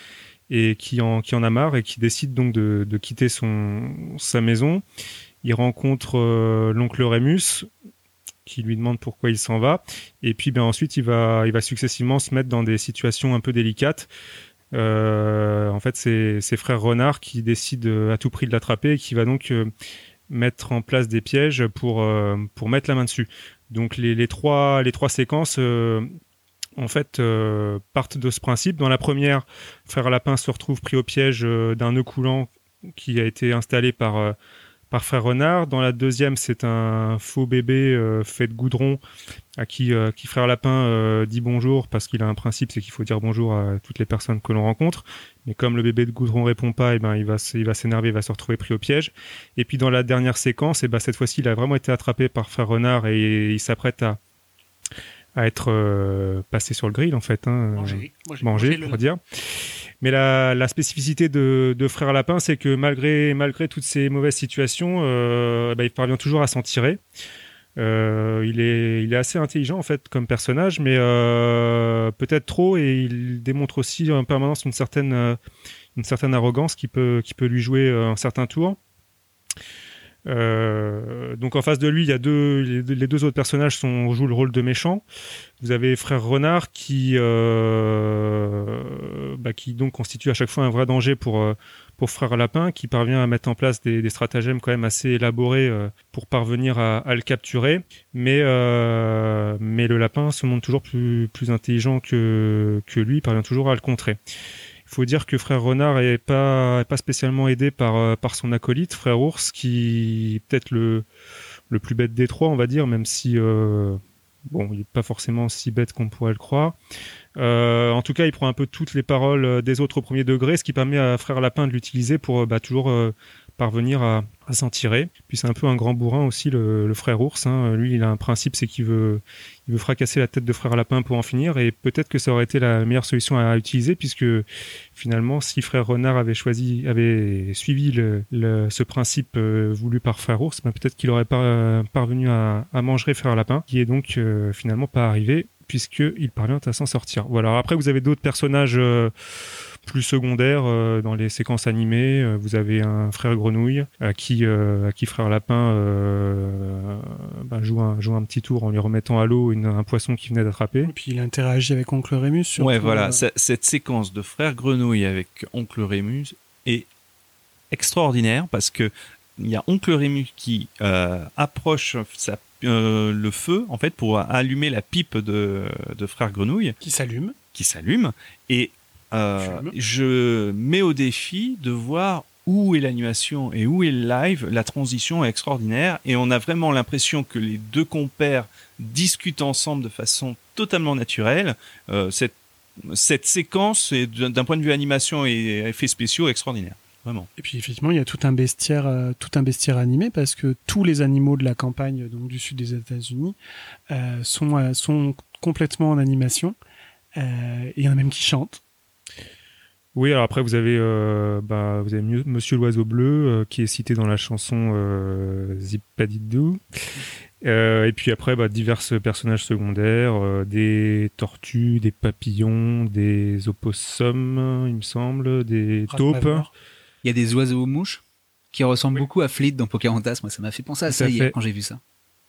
et qui en qui en a marre et qui décide donc de, de quitter son sa maison. Il rencontre euh, l'oncle Rémus qui lui demande pourquoi il s'en va. Et puis ben ensuite il va il va successivement se mettre dans des situations un peu délicates. En fait c'est ses frères renards qui décident à tout prix de l'attraper et qui va donc mettre en place des pièges pour pour mettre la main dessus. Donc les, trois les trois séquences euh, en fait euh, partent de ce principe. Dans la première, frère lapin se retrouve pris au piège euh, d'un nœud coulant qui a été installé par par frère renard. Dans la deuxième, c'est un faux bébé euh, fait de goudron à qui, euh, qui frère lapin euh, dit bonjour parce qu'il a un principe, c'est qu'il faut dire bonjour à toutes les personnes que l'on rencontre. Mais comme le bébé de goudron répond pas, et ben il va s- il va s'énerver, il va se retrouver pris au piège. Et puis dans la dernière séquence, et ben cette fois-ci, il a vraiment été attrapé par frère renard et il s'apprête à à être euh, passé sur le grill en fait. Hein, Manger, manger, manger, le- pour dire. Mais la, spécificité de, Frère Lapin, c'est que malgré, malgré toutes ces mauvaises situations, euh, bah, il parvient toujours à s'en tirer. Euh, il, est, il est assez intelligent en fait comme personnage, mais euh, peut-être trop, et il démontre aussi en permanence une certaine, une certaine arrogance qui peut, qui peut lui jouer un certain tour. Euh, donc en face de lui, il y a deux, les deux, autres personnages jouent le rôle de méchants. Vous avez Frère Renard qui, euh, bah, qui donc constitue à chaque fois un vrai danger pour, euh, pour Frère Lapin, qui parvient à mettre en place des, stratagèmes quand même assez élaborés pour parvenir à, le capturer. Mais, mais le lapin se montre toujours plus, plus intelligent que, que lui, il parvient toujours à le contrer. Faut dire que Frère Renard est pas, est pas spécialement aidé par, euh, par son acolyte, Frère Ours, qui est peut-être le, plus bête des trois, on va dire, même si euh, bon, il n'est pas forcément si bête qu'on pourrait le croire. Euh, en tout cas, il prend un peu toutes les paroles des autres au premier degré, ce qui permet à Frère Lapin de l'utiliser pour bah, toujours parvenir à, s'en tirer. Puis c'est un peu un grand bourrin aussi, le, Frère Ours. Hein. Lui, il a un principe, c'est qu'il veut, il veut fracasser la tête de Frère Lapin pour en finir. Et peut-être que ça aurait été la meilleure solution à utiliser, puisque finalement, si Frère Renard avait choisi, avait suivi le, ce principe euh, voulu par Frère Ours, ben peut-être qu'il aurait pas parvenu à, manger Frère Lapin, qui est donc euh, finalement pas arrivé puisqu'il parvient à s'en sortir. Voilà. Après, vous avez d'autres personnages euh, plus secondaires euh, dans les séquences animées. Euh, vous avez un frère grenouille à qui, euh, à qui frère lapin euh, bah, joue, un, joue un petit tour en lui remettant à l'eau un poisson qu'il venait d'attraper. Et puis il interagit avec Oncle Rémus. surtout, Ouais, voilà. euh, Ce- Cette séquence de frère Grenouille avec Oncle Rémus est extraordinaire parce que il y a Oncle Rémus qui euh, approche sa- euh, le feu en fait pour allumer la pipe de, de frère Grenouille qui s'allume. qui s'allume et euh, je mets au défi de voir où est l'animation et où est le live. La transition est extraordinaire et on a vraiment l'impression que les deux compères discutent ensemble de façon totalement naturelle. Euh, cette, cette séquence est d'un point de vue animation et effets spéciaux extraordinaire. Vraiment. Et puis effectivement, il y a tout un bestiaire, euh, tout un bestiaire animé parce que tous les animaux de la campagne, donc du sud des États-Unis, sont sont complètement en animation. Il y en a même qui chantent. Oui, alors après vous avez, euh, bah, vous avez Monsieur l'oiseau bleu euh, qui est cité dans la chanson euh, Zipadidou. Euh, et puis après, bah, divers personnages secondaires, euh, des tortues, des papillons, des opossums, il me semble, des taupes. Il y a des oiseaux mouches qui ressemblent Oui. beaucoup à Fleet dans Pocahontas. Moi, ça m'a fait penser à ça hier quand j'ai vu ça.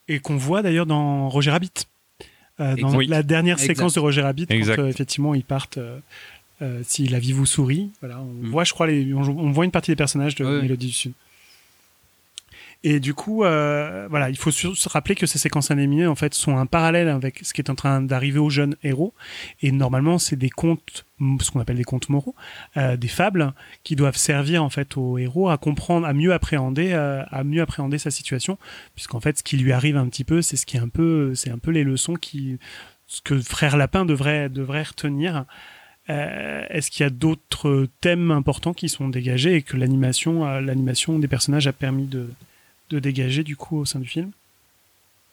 Et qu'on voit d'ailleurs dans Roger Rabbit. Euh, dans Oui. la dernière Exact. séquence de Roger Rabbit, Exact. quand euh, effectivement ils partent, euh, si la vie vous sourit, voilà, on Mm. voit, je crois, les, on, on voit une partie des personnages de Ouais. Mélodie du Sud. Et du coup, euh, voilà, il faut se rappeler que ces séquences animées, en fait, sont un parallèle avec ce qui est en train d'arriver aux jeunes héros. Et normalement, c'est des contes, ce qu'on appelle des contes moraux, euh, des fables, qui doivent servir en fait aux héros à comprendre, à mieux appréhender, euh, à mieux appréhender sa situation, puisqu'en fait, ce qui lui arrive un petit peu, c'est ce qui est un peu, c'est un peu les leçons qui, ce que Frère Lapin devrait devrait retenir. Euh, Est-ce qu'il y a d'autres thèmes importants qui sont dégagés et que l'animation, euh, l'animation des personnages a permis de dégager du coup au sein du film?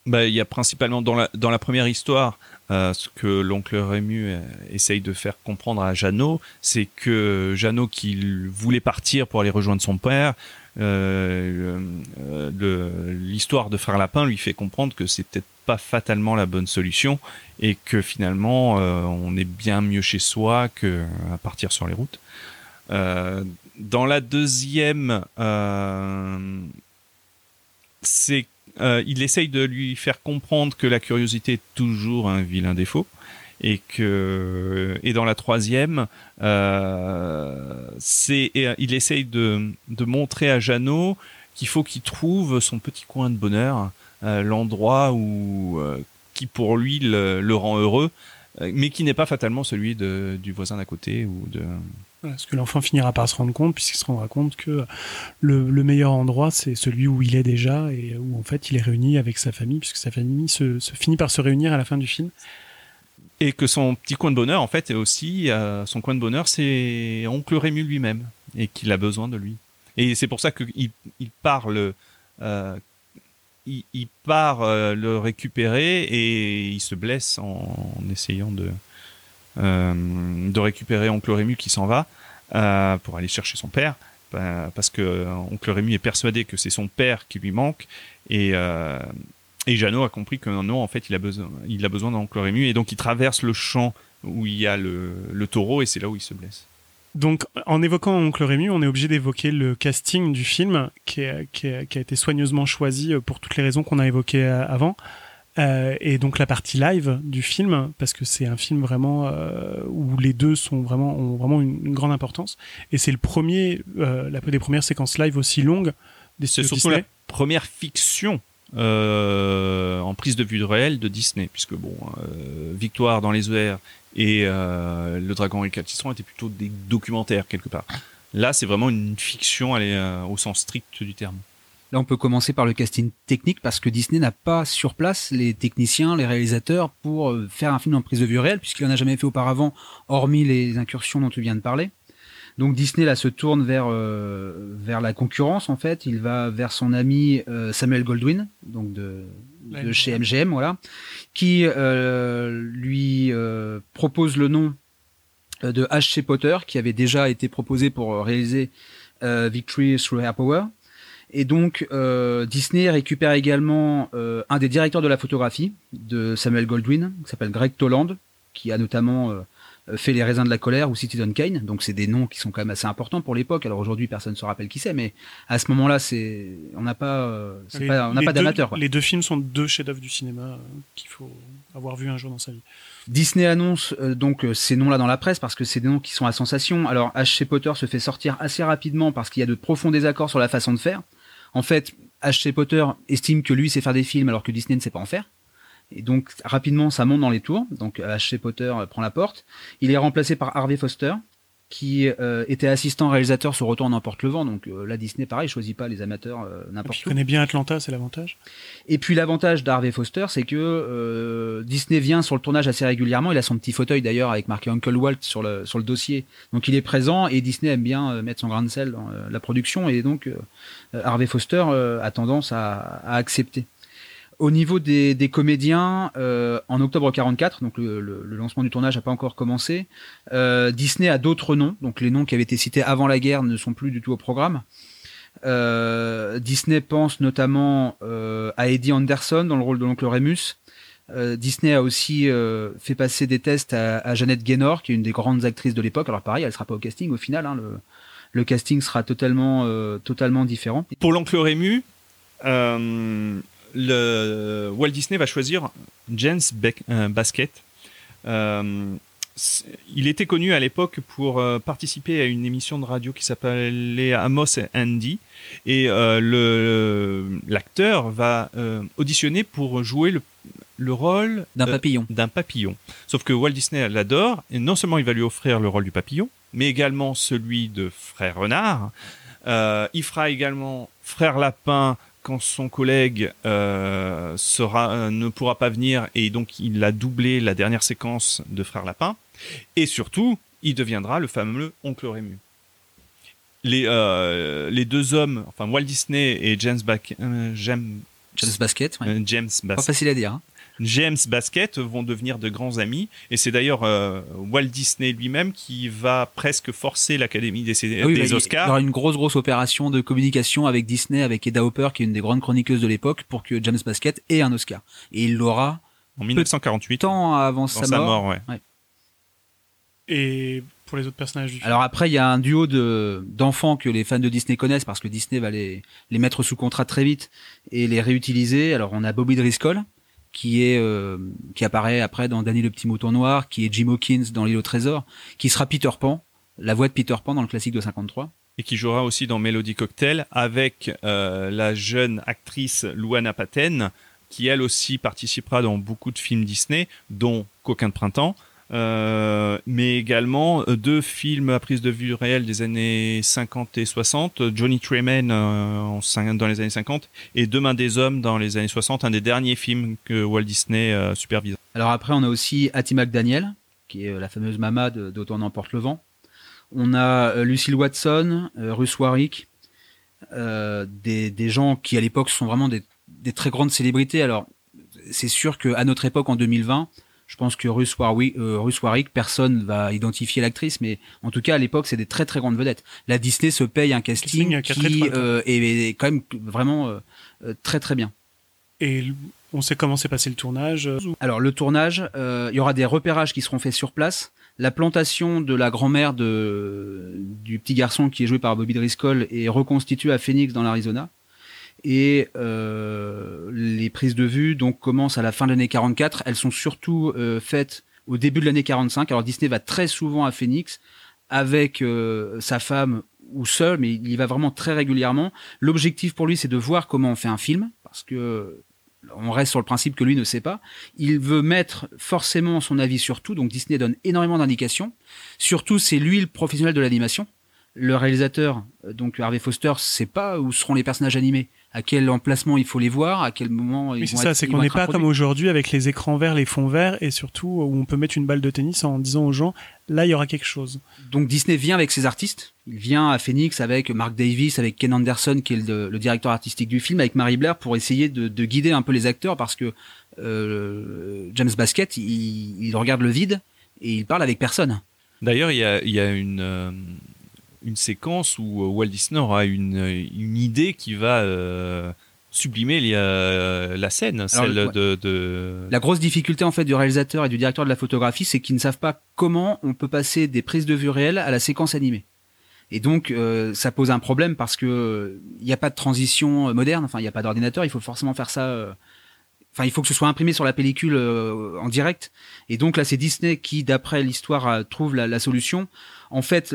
Bah, il y a principalement dans la, première histoire, euh, ce que l'oncle Rému essaye de faire comprendre à Jeannot, c'est que Jeannot, qui voulait partir pour aller rejoindre son père, l'histoire de Frère Lapin lui fait comprendre que c'est peut-être pas fatalement la bonne solution et que finalement euh, on est bien mieux chez soi que à partir sur les routes. Euh, dans la deuxième, euh, euh, il essaye de lui faire comprendre que la curiosité est toujours un vilain défaut et que et dans la troisième euh, c'est euh, il essaye de, de montrer à Jeannot qu'il faut qu'il trouve son petit coin de bonheur euh, l'endroit où qui pour lui le, le rend heureux mais qui n'est pas fatalement celui de, du voisin d'à côté ou de Parce que l'enfant finira par se rendre compte, puisqu'il se rendra compte que le, le meilleur endroit, c'est celui où il est déjà et où en fait il est réuni avec sa famille, puisque sa famille se, se finit par se réunir à la fin du film. Et que son petit coin de bonheur en fait est aussi euh, son coin de bonheur c'est oncle Rému lui-même et qu'il a besoin de lui. Et c'est pour ça qu'il il part le euh, il, part euh, le récupérer et il se blesse en, essayant de de récupérer oncle Rému qui s'en va pour aller chercher son père parce que oncle Rému est persuadé que c'est son père qui lui manque et et Jeannot a compris que non, en fait, il a besoin, il a besoin d'oncle Rému, et donc il traverse le champ où il y a le, le taureau, et c'est là où il se blesse. Donc, en évoquant Oncle Rému, on est obligé d'évoquer le casting du film, qui, est- qui, est- qui a été soigneusement choisi euh, pour toutes les raisons qu'on a évoquées euh, avant. Euh, et donc la partie live du film, parce que c'est un film vraiment euh, où les deux sont vraiment ont vraiment une, une grande importance. Et c'est le premier, euh, la des premières séquences live aussi longues des C'est surtout Disney. la première fiction euh, en prise de vue de réel de Disney, puisque bon, euh, Victoire dans les airs et euh, Le Dragon récalcitrant étaient plutôt des documentaires quelque part. Là, c'est vraiment une fiction elle est, euh, au sens strict du terme. Là, on peut commencer par le casting technique parce que Disney n'a pas sur place les techniciens, les réalisateurs pour euh, faire un film en prise de vue réelle puisqu'il n'en a jamais fait auparavant, hormis les incursions dont tu viens de parler. Donc Disney là se tourne vers euh, vers la concurrence en fait. Il va vers son ami euh, Samuel Goldwyn, donc de, chez MGM, voilà, qui euh, lui propose le nom de H.C. Potter, qui avait déjà été proposé pour réaliser Victory Through Air Power. Et donc euh, Disney récupère également euh, un des directeurs de la photographie de Samuel Goldwyn, qui s'appelle Greg Toland, qui a notamment euh, fait Les raisins de la colère ou Citizen Kane. Donc c'est des noms qui sont quand même assez importants pour l'époque. Alors aujourd'hui personne ne se rappelle qui c'est, mais à ce moment-là c'est on n'a pas, euh, pas- on n'a pas d'amateur. Les deux films sont deux chefs-d'œuvre du cinéma euh, qu'il faut avoir vu un jour dans sa vie. Disney annonce euh, donc euh, ces noms-là dans la presse parce que c'est des noms qui sont à sensation. Alors H.C. Potter se fait sortir assez rapidement parce qu'il y a de profonds désaccords sur la façon de faire. En fait, H.C. Potter estime que lui sait faire des films alors que Disney ne sait pas en faire. Et donc rapidement ça monte dans les tours. Donc H.C. Potter euh, prend la porte. Il est remplacé par Harvey Foster qui euh, était assistant réalisateur sur Retour en emporte le vent. Donc euh, là Disney pareil choisit pas les amateurs euh, n'importe il où. connaît bien Atlanta, c'est l'avantage. Et puis l'avantage d'Harvey Foster, c'est que Disney vient sur le tournage assez régulièrement. Il a son petit fauteuil d'ailleurs avec marqué Uncle Walt sur le, sur le dossier. Donc il est présent et Disney aime bien mettre son grain de sel dans la production et donc Harvey Foster a tendance à, à accepter. Au niveau des, comédiens, euh, en octobre 44, donc le, lancement du tournage n'a pas encore commencé, euh, Disney a d'autres noms, donc les noms qui avaient été cités avant la guerre ne sont plus du tout au programme. Euh, Disney pense notamment à Eddie Anderson dans le rôle de l'oncle Remus. Disney a aussi fait passer des tests à, Jeannette Gaynor, qui est une des grandes actrices de l'époque. Alors pareil, elle sera pas au casting au final. hein, le, casting sera totalement, totalement différent. Pour l'oncle Rému, euh, le Walt Disney va choisir James euh, Basket. Euh, il était connu à l'époque pour euh, participer à une émission de radio qui s'appelait Amos Andy et euh, l'acteur va euh, auditionner pour jouer le, le rôle D'un papillon. d'un papillon. Sauf que Walt Disney l'adore, et non seulement il va lui offrir le rôle du papillon, mais également celui de Frère Renard. Il fera également Frère Lapin quand son collègue euh, sera, euh, ne pourra pas venir, et donc il a doublé la dernière séquence de Frère Lapin. Et surtout, il deviendra le fameux Oncle Rému. Les, euh, les deux hommes, enfin Walt Disney et James, euh, James, James Basket. ouais. James Pas facile à dire. hein. James Basket vont devenir de grands amis et c'est d'ailleurs euh, Walt Disney lui-même qui va presque forcer l'Académie des, Ah oui, des bah, il- Il y Oscars. aura une grosse grosse opération de communication avec Disney, avec Eda Hopper, qui est une des grandes chroniqueuses de l'époque, pour que James Basket ait un Oscar. Et il l'aura en 1948 tant avant sa, sa mort. mort, ouais. Et pour les autres personnages du film? Alors après, il y a un duo de d'enfants que les fans de Disney connaissent parce que Disney va les les mettre sous contrat très vite et les réutiliser. Alors on a Bobby Driscoll qui est euh, qui apparaît après dans Danny le petit mouton noir, qui est Jim Hawkins dans L'île au trésor, qui sera Peter Pan, la voix de Peter Pan dans le classique de 53. et qui jouera aussi dans Melody Cocktail avec euh, la jeune actrice Luana Paten qui elle aussi participera dans beaucoup de films Disney dont Coquin de printemps euh, mais également euh, deux films à prise de vue réelle des années 50 et 60, Johnny Tremaine euh, dans les années 50 et Demain des hommes dans les années 60, un des derniers films que Walt Disney euh, supervise. Alors après, on a aussi Hattie McDaniel, qui est euh, la fameuse mama de- d'Autant n'emporte le vent. On a Lucille Watson, Russ Warwick, des, des gens qui à l'époque sont vraiment des, des très grandes célébrités. Alors c'est sûr qu'à notre époque, en 2020, je pense que Russ Warwick, euh, Russ Warwick, personne va identifier l'actrice, mais en tout cas à l'époque, c'est des très très grandes vedettes. La Disney se paye un Casting qui étoiles. euh, est, est quand même vraiment euh, très très bien. Et on sait comment s'est passé le tournage. Alors le tournage, il y aura des repérages qui seront faits sur place. La plantation de la grand-mère de du petit garçon qui est joué par Bobby Driscoll est reconstituée à Phoenix dans l'Arizona. Et euh, les prises de vue donc commencent à la fin de l'année 44. Elles sont surtout euh, faites au début de l'année 45. Alors Disney va très souvent à Phoenix avec euh, sa femme ou seul, mais il y va vraiment très régulièrement. L'objectif pour lui, c'est de voir comment on fait un film, parce que on reste sur le principe que lui ne sait pas. Il veut mettre forcément son avis sur tout, donc Disney donne énormément d'indications. Surtout, c'est lui le professionnel de l'animation. Le réalisateur, euh, donc Harvey Foster, sait pas où seront les personnages animés, à quel emplacement il faut les voir, à quel moment ils Oui, c'est ça, être- c'est qu'on n'est pas comme aujourd'hui avec les écrans verts, les fonds verts, et surtout où on peut mettre une balle de tennis en disant aux gens, là, il y aura quelque chose. Donc Disney vient avec ses artistes. Il vient à Phoenix avec Mark Davis, avec Ken Anderson qui est le, le directeur artistique du film, avec Mary Blair pour essayer de, de guider un peu les acteurs parce que euh, James Basket, il, il regarde le vide et il parle avec personne. D'ailleurs, il y a, il y a une, euh, une séquence où euh, Walt Disney aura une, une idée qui va euh, sublimer les, euh, la scène, celle ouais. de, de... La grosse difficulté en fait du réalisateur et du directeur de la photographie, c'est qu'ils ne savent pas comment on peut passer des prises de vue réelles à la séquence animée. Et donc euh, ça pose un problème parce que il n'y a pas de transition euh, moderne, enfin il n'y a pas d'ordinateur, il faut forcément faire ça. euh, Enfin, il faut que ce soit imprimé sur la pellicule euh, en direct. Et donc là, c'est Disney qui, d'après l'histoire, euh, trouve la, la solution. En fait,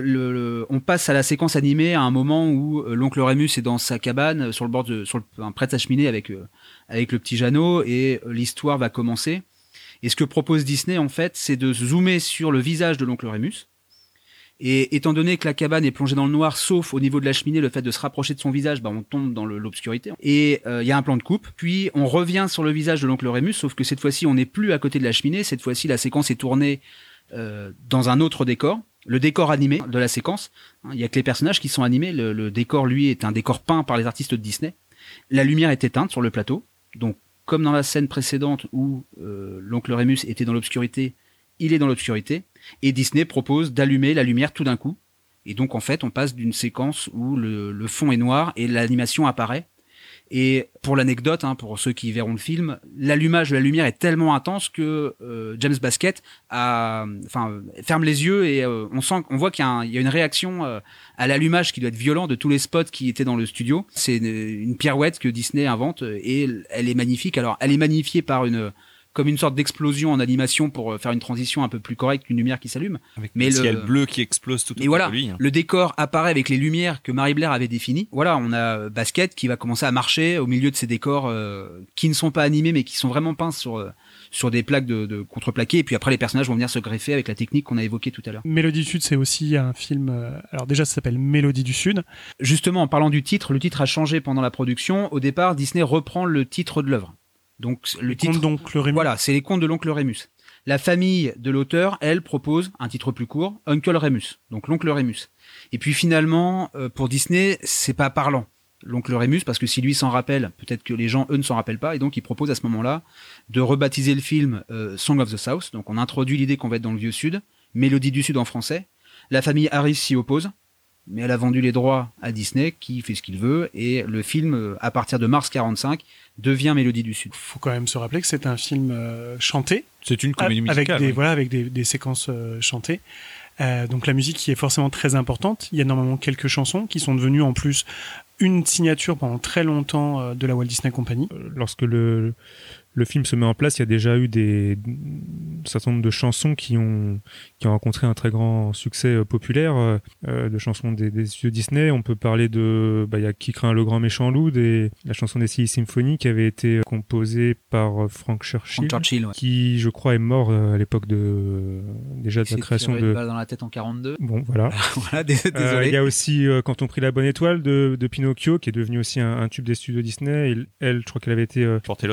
on passe à la séquence animée à un moment où euh, l'oncle Rémus est dans sa cabane euh, sur le bord de, sur le, un de sa cheminée avec euh, avec le petit Jeannot et l'histoire va commencer. Et ce que propose Disney, en fait, c'est de zoomer sur le visage de l'oncle Rémus. Et étant donné que la cabane est plongée dans le noir, sauf au niveau de la cheminée, le fait de se rapprocher de son visage, bah, on tombe dans l'obscurité. Et il y a un plan de coupe. Puis on revient sur le visage de l'oncle Rémus, sauf que cette fois-ci, on n'est plus à côté de la cheminée. Cette fois-ci, la séquence est tournée dans un autre décor. Le décor animé de la séquence. Hein, Il y a que les personnages qui sont animés. Le, décor, lui, est un décor peint par les artistes de Disney. La lumière est éteinte sur le plateau. Donc, comme dans la scène précédente où euh, l'oncle Rémus était dans l'obscurité, il est dans l'obscurité. Et Disney propose d'allumer la lumière tout d'un coup. Et donc, en fait, on passe d'une séquence où le fond est noir et l'animation apparaît. Et pour l'anecdote, hein, pour ceux qui verront le film, l'allumage de la lumière est tellement intense que euh, James Basket a, enfin, ferme les yeux et euh, on sent, on voit qu'il y, a une réaction euh, à l'allumage qui doit être violent de tous les spots qui étaient dans le studio. C'est une, pirouette que Disney invente et elle est magnifique. Alors, elle est magnifiée par une comme une sorte d'explosion en animation pour euh, faire une transition un peu plus correcte qu'une lumière qui s'allume. Avec Mais le ciel bleu qui explose tout Et autour voilà, de lui. hein. le décor apparaît avec les lumières que Marie Blair avait définies. Voilà, on a euh, Basket qui va commencer à marcher au milieu de ces décors euh, qui ne sont pas animés mais qui sont vraiment peints sur euh, sur des plaques de, de contreplaqué. Et puis après, les personnages vont venir se greffer avec la technique qu'on a évoquée tout à l'heure. Mélodie du Sud, c'est aussi un film. euh, alors déjà, ça s'appelle Mélodie du Sud. Justement, en parlant du titre, le titre a changé pendant la production. Au départ, Disney reprend le titre de l'œuvre. Donc le titre, Conte donc le Rémus. voilà, c'est les contes de l'oncle Rémus. La famille de l'auteur, elle, propose un titre plus court, Uncle Rémus, donc l'oncle Rémus. Et puis finalement, euh, pour Disney, c'est pas parlant, l'oncle Rémus, parce que si lui s'en rappelle, peut-être que les gens, eux, ne s'en rappellent pas, et donc il propose à ce moment-là de rebaptiser le film euh, Song of the South. Donc on introduit l'idée qu'on va être dans le vieux Sud, Mélodie du Sud en français. La famille Harris s'y oppose, mais elle a vendu les droits à Disney, qui fait ce qu'il veut, et le film, à partir de mars 45, devient Mélodie du Sud. Faut quand même se rappeler que c'est un film euh, chanté, C'est une comédie avec musicale. des oui. voilà, avec des, des séquences euh, chantées. Euh, donc la musique qui est forcément très importante. Il y a normalement quelques chansons qui sont devenues en plus une signature pendant très longtemps euh, de la Walt Disney Company. Lorsque le, le film se met en place, il y a déjà eu des un certain nombre de chansons qui ont qui ont rencontré un très grand succès euh, populaire, euh, euh, de chansons des, des studios Disney. On peut parler de bah y a Qui craint le grand méchant loup, des, la chanson des Silly Symphony qui avait été composée par euh, Frank Churchill, Frank Churchill, ouais. qui je crois est mort euh, à l'époque de déjà de la création de balle dans la tête en 42. bon voilà voilà, dés- désolé. Il y a aussi euh, Quand on prit la bonne étoile de, de Pinocchio, qui est devenu aussi un, un tube des studios Disney. Et elle, je crois qu'elle avait été, euh, Porter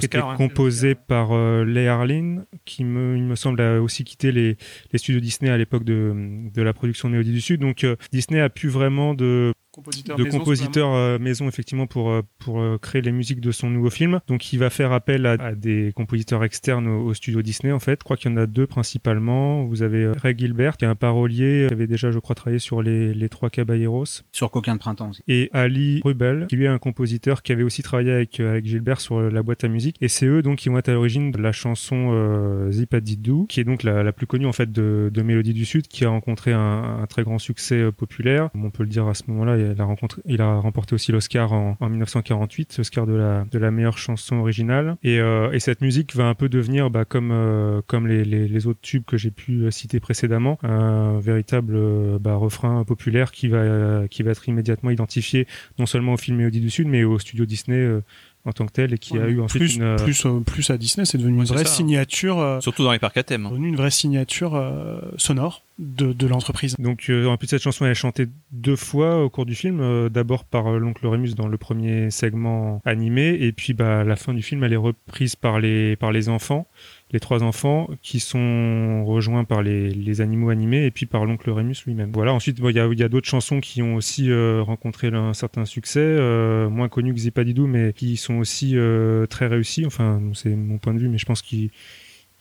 par euh, Leigh Harlin, qui me, il me semble a aussi quitté les, les studios Disney à l'époque de, de la production de Mélodie du Sud. Donc euh, Disney a pu vraiment de Compositeur de maison, compositeurs euh, maison effectivement pour euh, pour euh, créer les musiques de son nouveau film. Donc il va faire appel à, à des compositeurs externes au, au studio Disney en fait. Je crois qu'il y en a deux principalement. Vous avez Ray Gilbert qui est un parolier qui avait déjà je crois travaillé sur les les trois Caballeros Sur Coquin de printemps aussi. et Ali Rubel, qui lui est un compositeur qui avait aussi travaillé avec, avec Gilbert sur la boîte à musique. Et c'est eux donc qui vont être à l'origine de la chanson euh, Zipadidou, qui est donc la, la plus connue en fait de, de Mélodie du Sud, qui a rencontré un, un très grand succès euh, populaire. On peut le dire à ce moment-là, il a, il a remporté aussi l'Oscar en, en 1948, l'Oscar de la, de la meilleure chanson originale. Et, euh, et cette musique va un peu devenir, bah, comme, euh, les, autres tubes que j'ai pu euh, citer précédemment, un véritable bah, refrain populaire qui va, être immédiatement identifié non seulement au film Mélodie du Sud, mais au studio Disney en tant que tel, et qui a eu ensuite plus, une... euh, plus, euh, plus à Disney, c'est devenu Ouais, une vraie ça. signature, euh, Surtout dans les parcs à thème. hein. devenu une vraie signature euh, sonore de, de l'entreprise. Donc euh, en plus cette chanson elle est chantée deux fois au cours du film, euh, d'abord par euh, l'oncle Rémus dans le premier segment animé et puis bah à la fin du film elle est reprise par les par les enfants, les trois enfants qui sont rejoints par les, les animaux animés et puis par l'oncle Rémus lui-même. Voilà, ensuite bon, il y a il y a d'autres chansons qui ont aussi euh, rencontré un certain succès, euh, moins connues que Zipadidou mais qui sont aussi euh, très réussies, enfin c'est mon point de vue mais je pense qu'il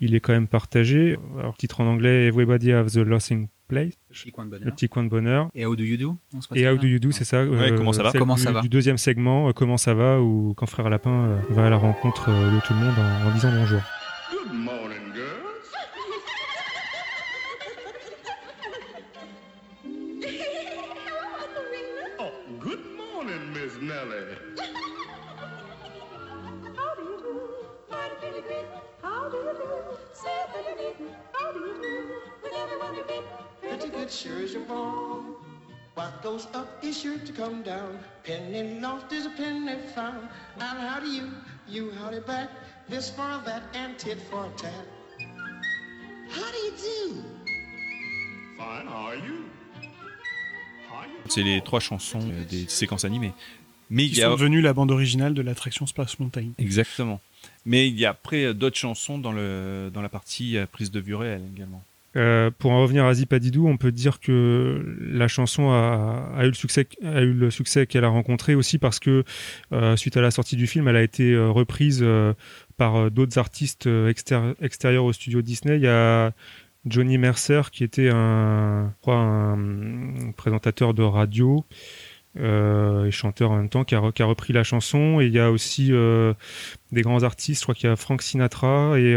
il est quand même partagé. Alors, titre en anglais, Everybody Have the Lost in Place, Petit coin de le bonheur. petit coin de bonheur. Et How Do You Do Et How Do You Do, c'est ça Ouais, comment ça va Comment du, ça va Du deuxième segment, euh, Comment ça va, où quand Frère Lapin euh, va à la rencontre euh, de tout le monde en, en disant bonjour. Good morning, girls. Oh, good morning, Miss Nellie. How do you do? Mighty pretty great. How do you do? Say it pretty neat. How do you do? With everyone you meet. Pretty good, sure as you're born. What goes up is sure to come down. Penny lost is a penny found. And how do you, you howdy back? This for that and tit for tat. How do you do? Fine, how are you? How you? C'est les trois chansons euh, des séquences animées. Mais il Qui y a sont devenus la bande originale de l'attraction Splash Mountain. exactement. Mais il y a après euh, d'autres chansons dans le dans la partie euh, prise de vue réelle également. Euh, pour en revenir à Zipadidou, on peut dire que la chanson a, a eu le succès, a eu le succès qu'elle a rencontré aussi parce que euh, suite à la sortie du film, elle a été reprise euh, par euh, d'autres artistes euh, extér- extérieurs au studio Disney. Il y a Johnny Mercer qui était un, un présentateur de radio euh, et chanteur en même temps qui a, repris la chanson. Et il y a aussi des grands artistes, je crois qu'il y a Frank Sinatra et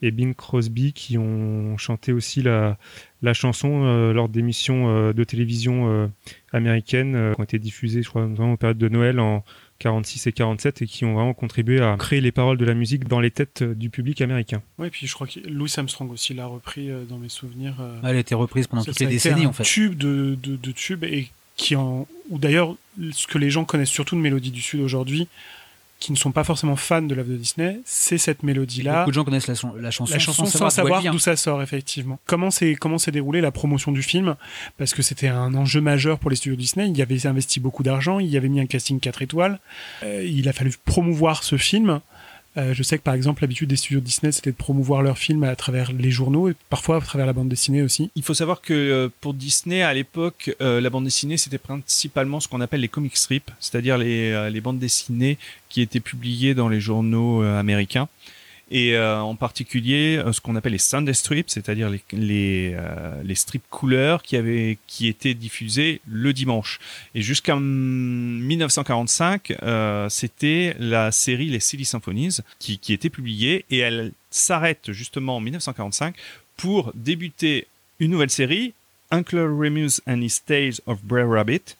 et Bing Crosby qui ont chanté aussi la, chanson lors d'émissions de télévision américaines qui ont été diffusées, je crois, vraiment en période de Noël en 46 et 47 et qui ont vraiment contribué à créer les paroles de la musique dans les têtes euh, du public américain. Ouais, puis je crois que Louis Armstrong aussi l'a repris euh, dans mes souvenirs. euh, Elle a été reprise pendant ça- toutes ça les décennies un en fait. tube de, de, de tubes et qui en ou d'ailleurs ce que les gens connaissent surtout de Mélodie du Sud aujourd'hui qui ne sont pas forcément fans de l'œuvre de Disney c'est cette mélodie là Beaucoup de gens connaissent la, chan- la chanson, la chanson sans savoir d'où ça sort effectivement. Comment s'est comment s'est déroulée la promotion du film? Parce que c'était un enjeu majeur pour les studios Disney. Il y avait investi beaucoup d'argent, il y avait mis un casting 4 étoiles. Euh, il a fallu promouvoir ce film. Euh, je sais que par exemple l'habitude des studios Disney c'était de promouvoir leurs films à travers les journaux et parfois à travers la bande dessinée aussi. Il faut savoir que euh, pour Disney, à l'époque, euh, la bande dessinée, c'était principalement ce qu'on appelle les comic strips, c'est-à-dire les, bandes dessinées qui étaient publiées dans les journaux américains. Et euh, en particulier, euh, ce qu'on appelle les Sunday strips, c'est-à-dire euh, les strips couleurs qui, avaient, qui étaient diffusés le dimanche. Et jusqu'en 1945, euh, c'était la série Les Silly Symphonies qui, était publiée et elle s'arrête justement en 1945 pour débuter une nouvelle série, Uncle Remus and His Tales of Brer Rabbit,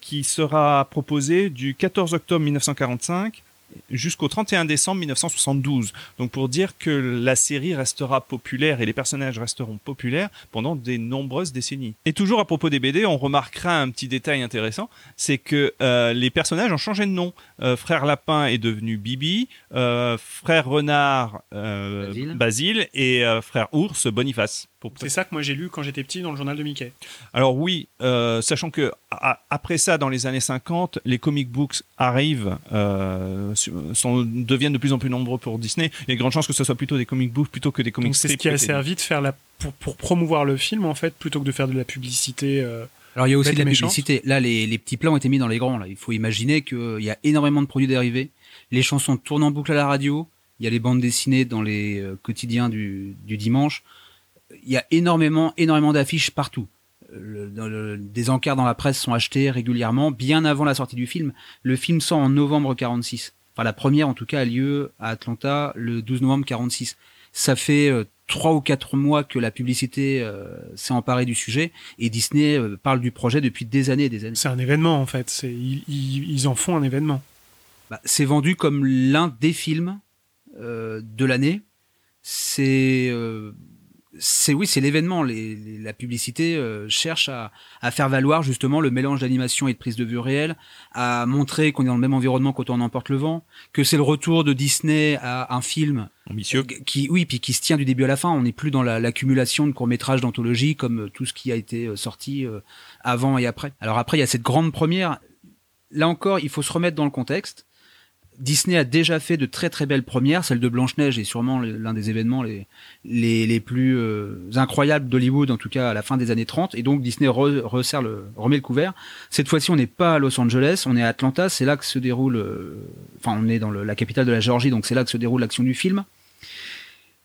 qui sera proposée du 14 octobre 1945 jusqu'au 31 décembre 1972. Donc pour dire que la série restera populaire et les personnages resteront populaires pendant des nombreuses décennies. Et toujours à propos des BD, on remarquera un petit détail intéressant, c'est que euh, les personnages ont changé de nom. Euh, Frère Lapin est devenu Bibi, euh, Frère Renard Basile. Basile et Frère Ours Boniface. Pour C'est ça que moi j'ai lu quand j'étais petit dans le journal de Mickey. alors oui, euh, sachant que a- après ça, dans les années 50, les comic books arrivent, euh, sont, deviennent de plus en plus nombreux pour Disney. Il y a de grandes chances que ce soit plutôt des comic books plutôt que des comic Donc c'est ce strips. qui a servi de faire la pour, pour promouvoir le film en fait plutôt que de faire de la publicité. euh, Alors il y a aussi de la méchante. publicité. Là, les, les petits plans ont été mis dans les grands. Là. Il faut imaginer qu'il y a énormément de produits dérivés. Les chansons tournent en boucle à la radio. Il y a les bandes dessinées dans les euh, quotidiens du, du dimanche. Il y a énormément, énormément d'affiches partout. Euh, le- dans le- des encarts dans la presse sont achetés régulièrement, bien avant la sortie du film. Le film sort en novembre 46. Enfin, la première, en tout cas, a lieu à Atlanta le 12 novembre 46. Ça fait euh, trois ou quatre mois que la publicité euh, s'est emparée du sujet et Disney euh, parle du projet depuis des années et des années. c'est un événement en fait. Ils, ils, ils en font un événement. Bah, c'est vendu comme l'un des films euh, de l'année. C'est c'est oui, c'est l'événement. Les, les- la publicité euh, cherche à, à faire valoir justement le mélange d'animation et de prise de vue réelle, à montrer qu'on est dans le même environnement quand on emporte le vent, que c'est le retour de Disney à un film ambitieux. qui oui puis qui se tient du début à la fin on n'est plus dans la- l'accumulation de courts métrages d'anthologie comme euh, tout ce qui a été euh, sorti euh, avant et après alors après il y a cette grande première là encore il faut se remettre dans le contexte Disney a déjà fait de très très belles premières. Celle de Blanche Neige est sûrement l'un des événements les plus euh, incroyables d'Hollywood en tout cas à la fin des années 30 et donc Disney re- resserre le remet le couvert. Cette fois-ci on n'est pas à Los Angeles on est à Atlanta. C'est là que se déroule euh, enfin on est dans la capitale de la Géorgie donc c'est là que se déroule l'action du film.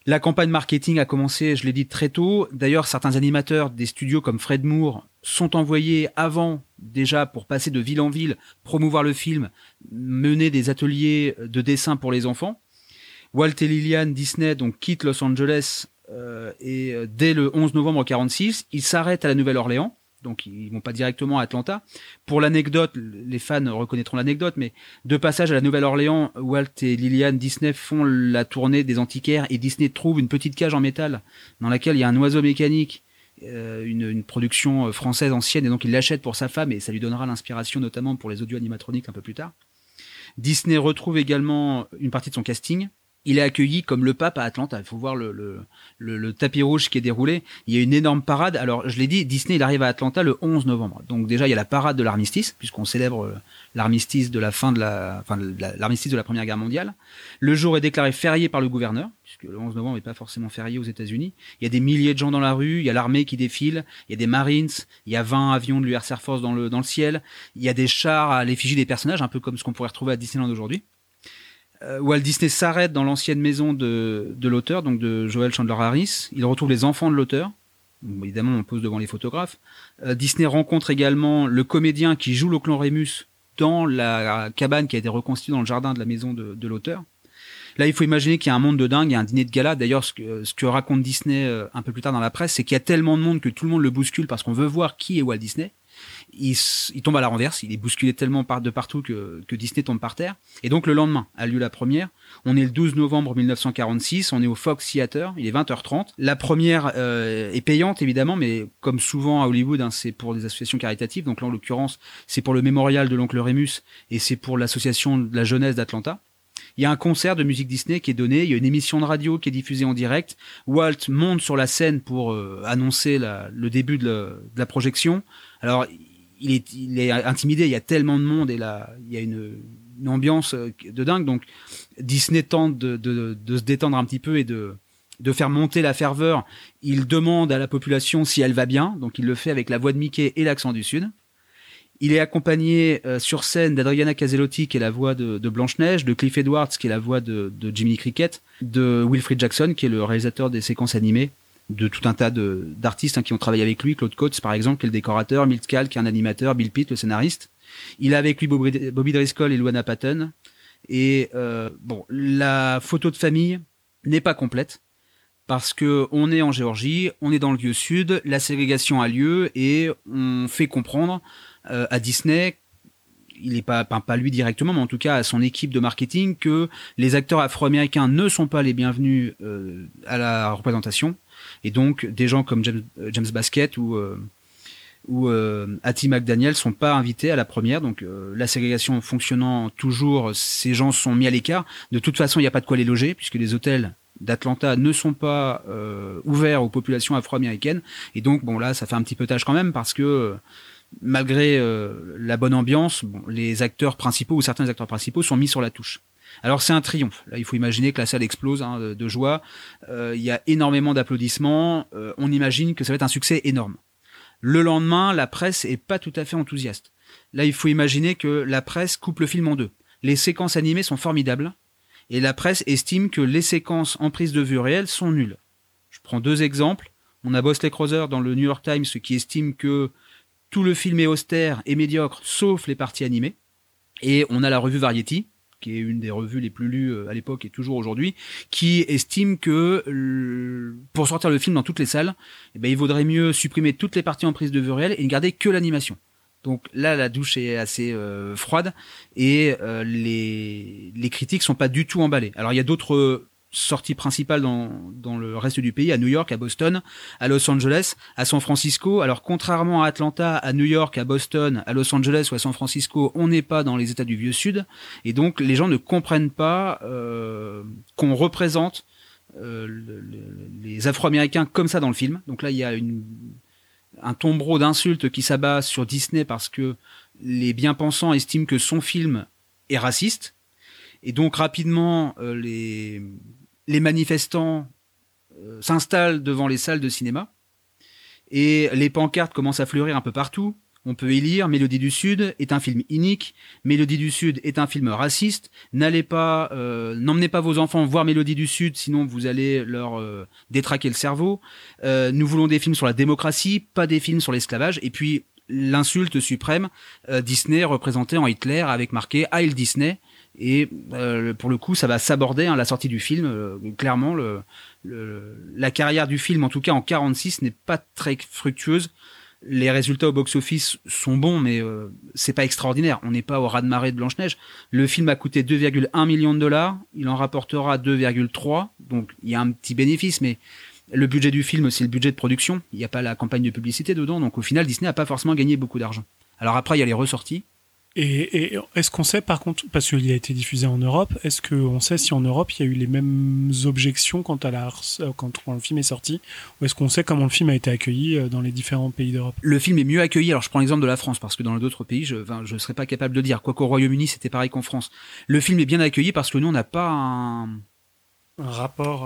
La campagne marketing a commencé, je l'ai dit très tôt. D'ailleurs, certains animateurs des studios comme Fred Moore sont envoyés avant déjà pour passer de ville en ville, promouvoir le film, mener des ateliers de dessin pour les enfants. Walt et Lillian Disney donc quittent Los Angeles euh, et euh, dès le 11 novembre 46, ils s'arrêtent à la Nouvelle-Orléans. Donc ils vont pas directement à Atlanta. Pour l'anecdote, les fans reconnaîtront l'anecdote, mais de passage à la Nouvelle-Orléans, Walt et Lillian Disney font la tournée des antiquaires et Disney trouve une petite cage en métal dans laquelle il y a un oiseau mécanique, une, une production euh, française ancienne, et donc il l'achète pour sa femme et ça lui donnera l'inspiration notamment pour les audio animatroniques un peu plus tard. Disney retrouve également une partie de son casting. Il est accueilli comme le pape à Atlanta. Il faut voir le, tapis rouge qui est déroulé. Il y a une énorme parade. Alors, je l'ai dit, Disney, il arrive à Atlanta le 11 novembre. Donc déjà, il y a la parade de l'armistice, puisqu'on célèbre euh, l'armistice de la fin de la, enfin, l'armistice de la Première Guerre mondiale. Le jour est déclaré férié par le gouverneur, le 11 novembre n'est pas forcément férié aux États-Unis. Il y a des milliers de gens dans la rue. Il y a l'armée qui défile. Il y a des Marines. Il y a 20 avions de l'URSS Air Force dans le, ciel. Il y a des chars à l'effigie des personnages, un peu comme ce qu'on pourrait retrouver à Disneyland aujourd'hui. Euh, Walt Disney s'arrête dans l'ancienne maison de, l'auteur, donc de Joel Chandler Harris. Il retrouve les enfants de l'auteur. Évidemment, on pose devant les photographes. Euh, Disney rencontre également le comédien qui joue le clan Rémus dans la cabane qui a été reconstituée dans le jardin de la maison de l'auteur. Là, il faut imaginer qu'il y a un monde de dingue, il y a un dîner de gala. D'ailleurs, ce que, ce que raconte Disney euh, un peu plus tard dans la presse, c'est qu'il y a tellement de monde que tout le monde le bouscule parce qu'on veut voir qui est Walt Disney. Il, il tombe à la renverse, il est bousculé tellement par, de partout que, que Disney tombe par terre. Et donc le lendemain a lieu la première. On est le 12 novembre 1946, on est au Fox Theater, il est 20h30. La première euh, est payante évidemment, mais comme souvent à Hollywood, hein, c'est pour des associations caritatives. Donc là en l'occurrence, c'est pour le mémorial de l'oncle Rémus et c'est pour l'association de la jeunesse d'Atlanta. Il y a un concert de musique Disney qui est donné, il y a une émission de radio qui est diffusée en direct. Walt monte sur la scène pour euh, annoncer le début de, la- projection. Alors, il est, intimidé, il y a tellement de monde et là, il y a une, ambiance euh, de dingue. Donc, Disney tente de, se détendre un petit peu et de faire monter la ferveur. Il demande à la population si elle va bien, donc il le fait avec la voix de Mickey et l'accent du Sud. Il est accompagné euh, sur scène d'Adriana Caselotti, qui est la voix de, de Blanche-Neige, de Cliff Edwards, qui est la voix de, de Jiminy Cricket, de Wilfried Jackson, qui est le réalisateur des séquences animées, de tout un tas d'artistes hein, qui ont travaillé avec lui, Claude Coates par exemple, qui est le décorateur, Milt Kahl, qui est un animateur, Bill Pitt, le scénariste. Il a avec lui Bobby Bobby Driscoll et Luana Patton. Et euh, bon, la photo de famille n'est pas complète parce que on est en Géorgie, on est dans le vieux sud, la ségrégation a lieu et on fait comprendre à Disney, il est pas, pas lui directement, mais en tout cas à son équipe de marketing, que les acteurs afro-américains ne sont pas les bienvenus euh, à la représentation, et donc des gens comme James, euh, James Basket ou euh, ou euh, Hattie McDaniel sont pas invités à la première, donc euh, la ségrégation fonctionnant toujours, ces gens sont mis à l'écart. De toute façon, il n'y a pas de quoi les loger puisque les hôtels d'Atlanta ne sont pas euh, ouverts aux populations afro-américaines. Et donc, bon, là, ça fait un petit peu tâche quand même parce que euh, malgré euh, la bonne ambiance, les acteurs principaux ou certains acteurs principaux sont mis sur la touche. Alors c'est un triomphe. Là, il faut imaginer que la salle explose hein, de, joie. Euh, il y a énormément d'applaudissements. Euh, on imagine que ça va être un succès énorme. Le lendemain, la presse est pas tout à fait enthousiaste. Là, il faut imaginer que la presse coupe le film en deux. Les séquences animées sont formidables et la presse estime que les séquences en prise de vue réelle sont nulles. Je prends deux exemples. On a Bosley Crowther dans le New York Times qui estime que tout le film est austère et médiocre, sauf les parties animées. Et on a la revue Variety, qui est une des revues les plus lues euh, à l'époque et toujours aujourd'hui, qui estime que euh, pour sortir le film dans toutes les salles, eh ben, il vaudrait mieux supprimer toutes les parties en prise de vue réelle et ne garder que l'animation. Donc là, la douche est assez euh, froide et les, les critiques sont pas du tout emballées. Alors il y a d'autres sorties principales dans, dans le reste du pays, à New York, à Boston, à Los Angeles, à San Francisco. Alors contrairement à Atlanta, à New York, à Boston, à Los Angeles ou à San Francisco, on n'est pas dans les États du Vieux Sud et donc les gens ne comprennent pas euh, qu'on représente euh, le- le- les Afro-Américains comme ça dans le film. Donc là, il y a une, un tombereau d'insultes qui s'abat sur Disney parce que les bien-pensants estiment que son film est raciste. Et donc rapidement, euh, les, les manifestants euh, s'installent devant les salles de cinéma. Et les pancartes commencent à fleurir un peu partout. On peut y lire Mélodie du Sud est un film inique, Mélodie du Sud est un film raciste. Euh, n'emmenez pas vos enfants voir Mélodie du Sud, sinon vous allez leur euh, détraquer le cerveau. Nous voulons des films sur la démocratie, pas des films sur l'esclavage. Et puis l'insulte suprême, Disney représenté en Hitler avec marqué Heil Disney. Et euh, pour le coup, ça va s'aborder hein, la sortie du film. euh, clairement, la carrière du film, en tout cas en 46, n'est pas très fructueuse. Les résultats au box-office sont bons, mais euh, c'est pas extraordinaire. On n'est pas au raz-de-marée de Blanche-Neige. Le film a coûté 2,1 millions de dollars. Il en rapportera 2,3. Donc il y a un petit bénéfice, mais le budget du film, c'est le budget de production. Il n'y a pas la campagne de publicité dedans. Donc au final, Disney n'a pas forcément gagné beaucoup d'argent. Alors après, il y a les ressorties. Et, et est-ce qu'on sait par contre, parce qu'il a été diffusé en Europe, est-ce qu'on sait si en Europe il y a eu les mêmes objections quand, à la, quand, le film est sorti Ou est-ce qu'on sait comment le film a été accueilli euh, dans les différents pays d'Europe? Le film est mieux accueilli. Alors je prends l'exemple de la France parce que dans d'autres pays, je je serais pas capable de dire. Quoiqu'au Royaume-Uni, c'était pareil qu'en France. Le film est bien accueilli parce que nous, on n'a pas un,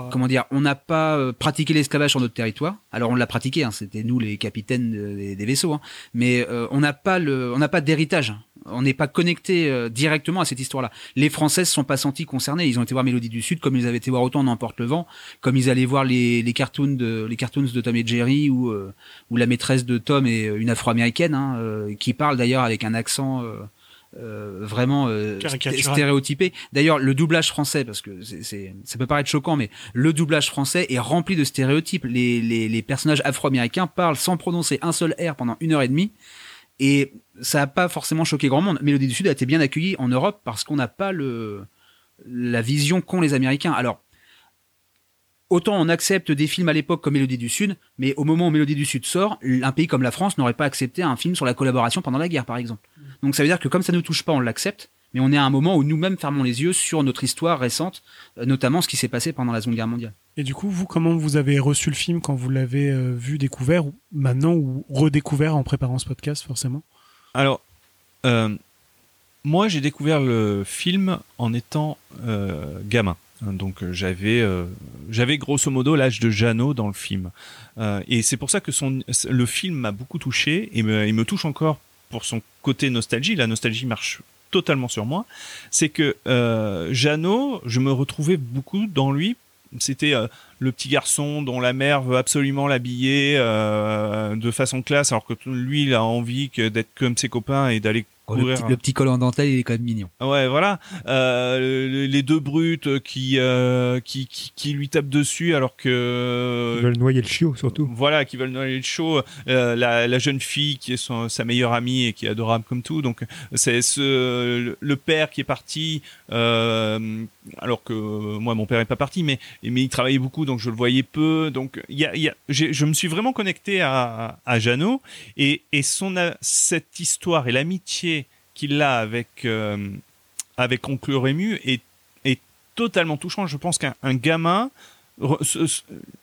Euh, comment dire, on n'a pas euh, pratiqué l'esclavage sur notre territoire. Alors on l'a pratiqué, hein, c'était nous les capitaines de- des, vaisseaux, hein. mais euh, on n'a pas le, on n'a pas d'héritage. On n'est pas connecté euh, directement à cette histoire-là. Les Français se sont pas sentis concernés. Ils ont été voir Mélodie du Sud comme ils avaient été voir Autant n'emporte le vent, comme ils allaient voir les, les cartoons de les cartoons de Tom et Jerry ou où la maîtresse de Tom est une Afro-américaine hein, qui parle d'ailleurs avec un accent. Euh, vraiment euh, stéréotypé. D'ailleurs, le doublage français, parce que c'est- ça peut paraître choquant, mais le doublage français est rempli de stéréotypes. Les, les, les personnages afro-américains parlent sans prononcer un seul R pendant une heure et demie. Et ça n'a pas forcément choqué grand monde. Mélodie du Sud a été bien accueillie en Europe parce qu'on n'a pas le, la vision qu'ont les Américains. Alors, autant on accepte des films à l'époque comme Mélodie du Sud, mais au moment où Mélodie du Sud sort, un pays comme la France n'aurait pas accepté un film sur la collaboration pendant la guerre, par exemple. Donc ça veut dire que comme ça ne nous touche pas, on l'accepte, mais on est à un moment où nous-mêmes fermons les yeux sur notre histoire récente, euh, notamment ce qui s'est passé pendant la Seconde Guerre mondiale. Et du coup, vous, comment vous avez reçu le film quand vous l'avez euh, vu, découvert, ou maintenant, ou redécouvert en préparant ce podcast, forcément? Alors, euh, moi, j'ai découvert le film en étant euh, gamin. Donc euh, j'avais euh, j'avais grosso modo l'âge de Jeannot dans le film. Euh, et c'est pour ça que son le film m'a beaucoup touché et me, il me touche encore pour son côté nostalgie. La nostalgie marche totalement sur moi. C'est que euh, Jeannot je me retrouvais beaucoup dans lui. C'était le petit garçon dont la mère veut absolument l'habiller de façon classe alors que lui il a envie d'être comme ses copains et d'aller le, petit, le petit col en dentelle, il est quand même mignon. Ouais, voilà. Euh, le- les deux brutes qui, euh, qui, qui, qui lui tapent dessus alors que. Ils veulent noyer le chiot, surtout. Voilà, qui veulent noyer le show. Euh, la, la jeune fille qui est son- sa meilleure amie et qui est adorable comme tout. Donc, c'est ce, le, père qui est parti, euh, alors que moi, mon père est pas parti, mais, mais il travaillait beaucoup, donc je le voyais peu. Donc, il y a, il y a, je me suis vraiment connecté à, à Jeannot et, et son, cette histoire et l'amitié qu'il a avec, euh, avec Oncle Rému est, est totalement touchant. Je pense qu'un un gamin,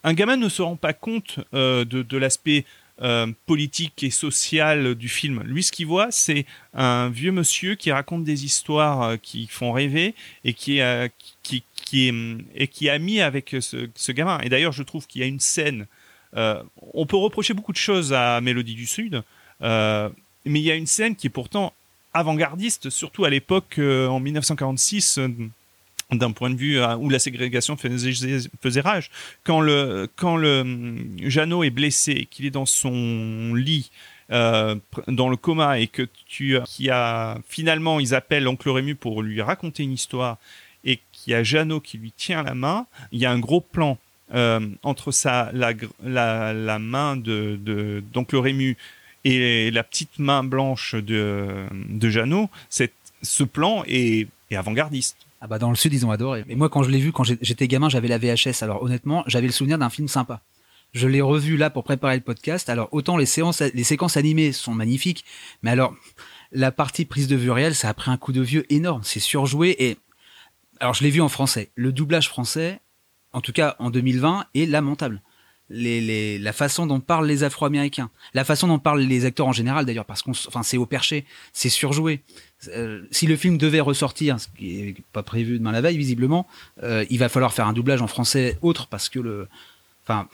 un gamin ne se rend pas compte euh, de, de l'aspect euh, politique et social du film. Lui, ce qu'il voit, c'est un vieux monsieur qui raconte des histoires euh, qui font rêver et qui, qui, qui, est, et qui est ami avec ce, ce gamin. Et d'ailleurs, je trouve qu'il y a une scène. on peut reprocher beaucoup de choses à Mélodie du Sud, mais il y a une scène qui est pourtant avant-gardiste, surtout à l'époque, euh, en 1946, euh, d'un point de vue euh, où la ségrégation faisait, rage. Quand le, quand le Jeannot est blessé, qu'il est dans son lit, dans le coma, et que tu, qui a finalement, ils appellent Oncle Rému pour lui raconter une histoire, et qu'il y a Jeannot qui lui tient la main, il y a un gros plan entre sa, la, la, main de, de d'Oncle Rému et la petite main blanche de, de Jeannot, ce plan est, avant-gardiste. Ah bah dans le sud ils ont adoré. Et moi quand je l'ai vu quand j'étais gamin j'avais la VHS. Alors honnêtement j'avais le souvenir d'un film sympa. Je l'ai revu là pour préparer le podcast. Alors autant les séances, les séquences animées sont magnifiques, mais alors la partie prise de vue réelle ça a pris un coup de vieux énorme. C'est surjoué et alors je l'ai vu en français. Le doublage français, en tout cas en 2020, est lamentable. Les, les, la façon dont parlent les Afro-Américains, la façon dont parlent les acteurs en général d'ailleurs, parce qu'on, enfin c'est au perché, c'est surjoué. Euh, si le film devait ressortir, ce qui est pas prévu demain la veille visiblement, euh, il va falloir faire un doublage en français autre parce que le, enfin,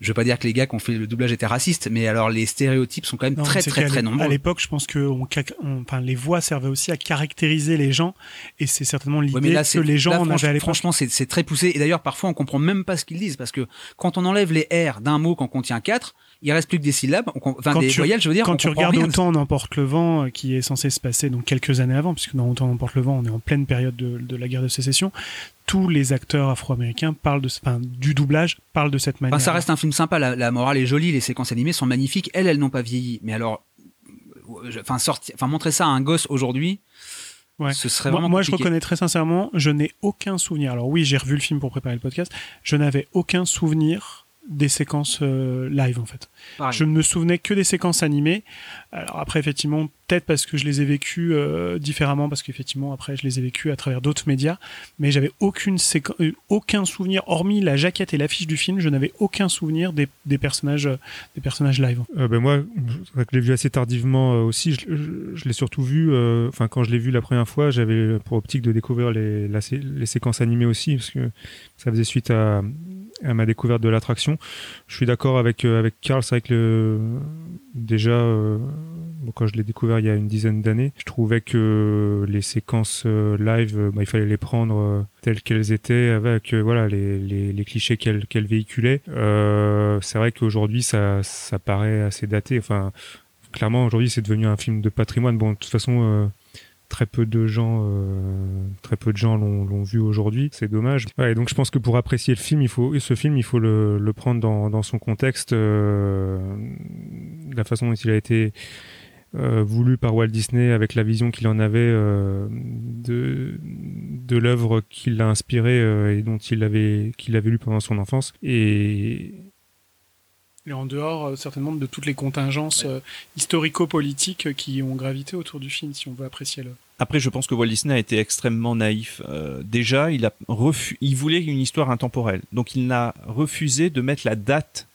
Je veux pas dire que les gars qui ont fait le doublage étaient racistes, mais alors les stéréotypes sont quand même Non, très très très nombreux. À l'époque, je pense que on ca- on- enfin, les voix servaient aussi à caractériser les gens, et c'est certainement l'idée que les gens là, en avaient à l'époque. Franchement, c'est c'est très poussé. Et d'ailleurs, parfois, on comprend même pas ce qu'ils disent parce que quand on enlève les R d'un mot qu'on contient quatre, il reste plus que des syllabes, on enfin Quand des tu- voyelles, je veux dire. Quand on tu regardes rien. Autant n'emporte le vent, euh, qui est censé se passer donc quelques années avant, puisque dans Autant n'emporte le vent, on est en pleine période de, de la guerre de sécession, tous les acteurs afro-américains parlent de, enfin, du doublage parlent de cette manière. Enfin, ça reste un film sympa. La, la morale est jolie, les séquences animées sont magnifiques. Elles, elles n'ont pas vieilli. Mais alors, euh, je- enfin, montrer ça à un gosse aujourd'hui, Ouais. ce serait vraiment moi, je reconnais très sincèrement, je n'ai aucun souvenir. Alors oui, j'ai revu le film pour préparer le podcast. Je n'avais aucun souvenir des séquences euh, live en fait. Pareil. Je ne me souvenais que des séquences animées. Alors après, effectivement, peut-être parce que je les ai vécues euh, différemment, parce qu'effectivement, après, je les ai vécues à travers d'autres médias, mais j'avais aucune séquen- euh, aucun souvenir, hormis la jaquette et l'affiche du film, je n'avais aucun souvenir des, des personnages, euh, des personnages live. Euh, ben moi, c'est vrai que je l'ai vu assez tardivement euh, aussi. Je, je- je l'ai surtout vu, euh, enfin quand je l'ai vu la première fois, j'avais pour optique de découvrir les, la sé- les séquences animées aussi, parce que ça faisait suite à, à ma découverte de l'attraction. Je suis d'accord avec euh, avec Karl, c'est vrai que le, déjà euh, bon, quand je l'ai découvert il y a une dizaine d'années, je trouvais que les séquences euh, live, bah, il fallait les prendre telles qu'elles étaient, avec voilà les, les, les clichés qu'elles qu'elles véhiculaient. Euh, c'est vrai qu'aujourd'hui ça ça paraît assez daté. Enfin, clairement aujourd'hui c'est devenu un film de patrimoine. Bon, de toute façon. Très peu de gens, euh, très peu de gens l'ont vu aujourd'hui. C'est dommage. Donc je pense que pour apprécier le film, il faut ce film, il faut le, prendre dans, son contexte, euh, la façon dont il a été euh, voulu par Walt Disney avec la vision qu'il en avait de l'œuvre qui l'a inspiré et dont il avait qu'il avait lu pendant son enfance et Et en dehors, euh, certainement, de toutes les contingences euh, historico-politiques euh, qui ont gravité autour du film, si on veut apprécier l'œuvre. Après, je pense que Walt Disney a été extrêmement naïf. Euh, déjà, il a refu- il voulait une histoire intemporelle, donc il n'a refusé de mettre la date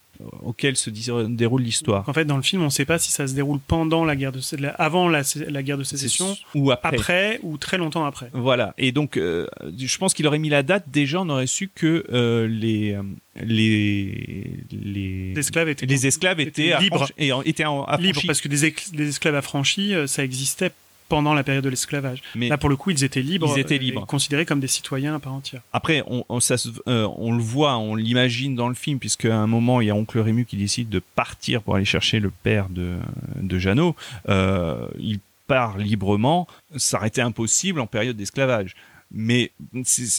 auquel se dis- déroule l'histoire. En fait, dans le film, on ne sait pas si ça se déroule pendant la guerre de avant la, guerre de sécession, ou après. après ou très longtemps après. Voilà. Et donc, euh, je pense qu'il aurait mis la date. Déjà, on aurait su que euh, les euh, les les esclaves étaient, les esclaves étaient, étaient libres. et en- étaient affranchis. libres parce que des, des esclaves affranchis, euh, ça existait pendant la période de l'esclavage. Mais Là, pour le coup, ils étaient libres, Ils étaient libres. et considérés comme des citoyens à part entière. Après, on, on, ça se- euh, on le voit, on l'imagine dans le film, puisque à un moment, il y a Oncle Rému qui décide de partir pour aller chercher le père de, de Jeannot. Euh, il part librement. Ça aurait été impossible en période d'esclavage. Mais,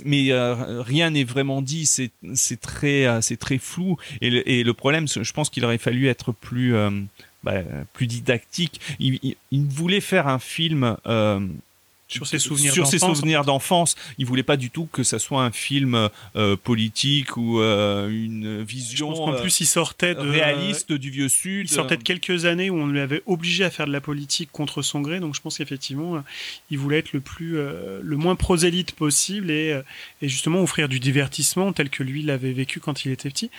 mais euh, rien n'est vraiment dit. C'est c'est très, euh, c'est très flou. Et le, et le problème, je pense qu'il aurait fallu être plus, euh, bah, plus didactique. Il, il- il voulait faire un film. euh, Sur ses souvenirs sur ses d'enfance. souvenirs d'enfance. Il voulait pas du tout que ça soit un film euh, politique ou euh, une Je vision pense qu'en euh, plus, il sortait de réaliste du vieux sud. Il sortait de quelques années où on lui avait obligé à faire de la politique contre son gré, donc je pense qu'effectivement, il voulait être le plus, le moins prosélyte possible et, et justement offrir du divertissement tel que lui l'avait vécu quand il était petit.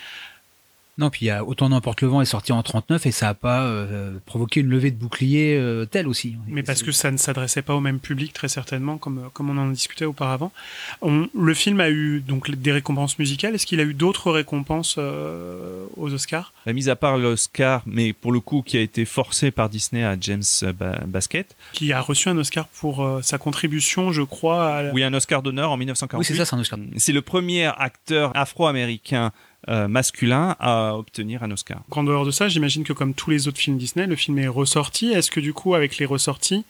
Non, puis il y a autant n'emporte le vent est sorti en 39 et ça a pas euh, provoqué une levée de bouclier euh, telle aussi. Mais parce que ça ne s'adressait pas au même public très certainement, comme, euh, comme on en discutait auparavant. On- le film a eu donc des récompenses musicales. Est-ce qu'il a eu d'autres récompenses euh, aux Oscars? La mise à part l'Oscar, mais pour le coup qui a été forcé par Disney à James Ba- Basket. Qui a reçu un Oscar pour euh, sa contribution, je crois, à Oui, un Oscar d'honneur en Oui, 1948. c'est ça, c'est un Oscar. C'est le premier acteur afro-américain euh, masculin à obtenir un Oscar. En dehors de ça, j'imagine que comme tous les autres films Disney, le film est ressorti. Est-ce que du coup, avec les ressorties,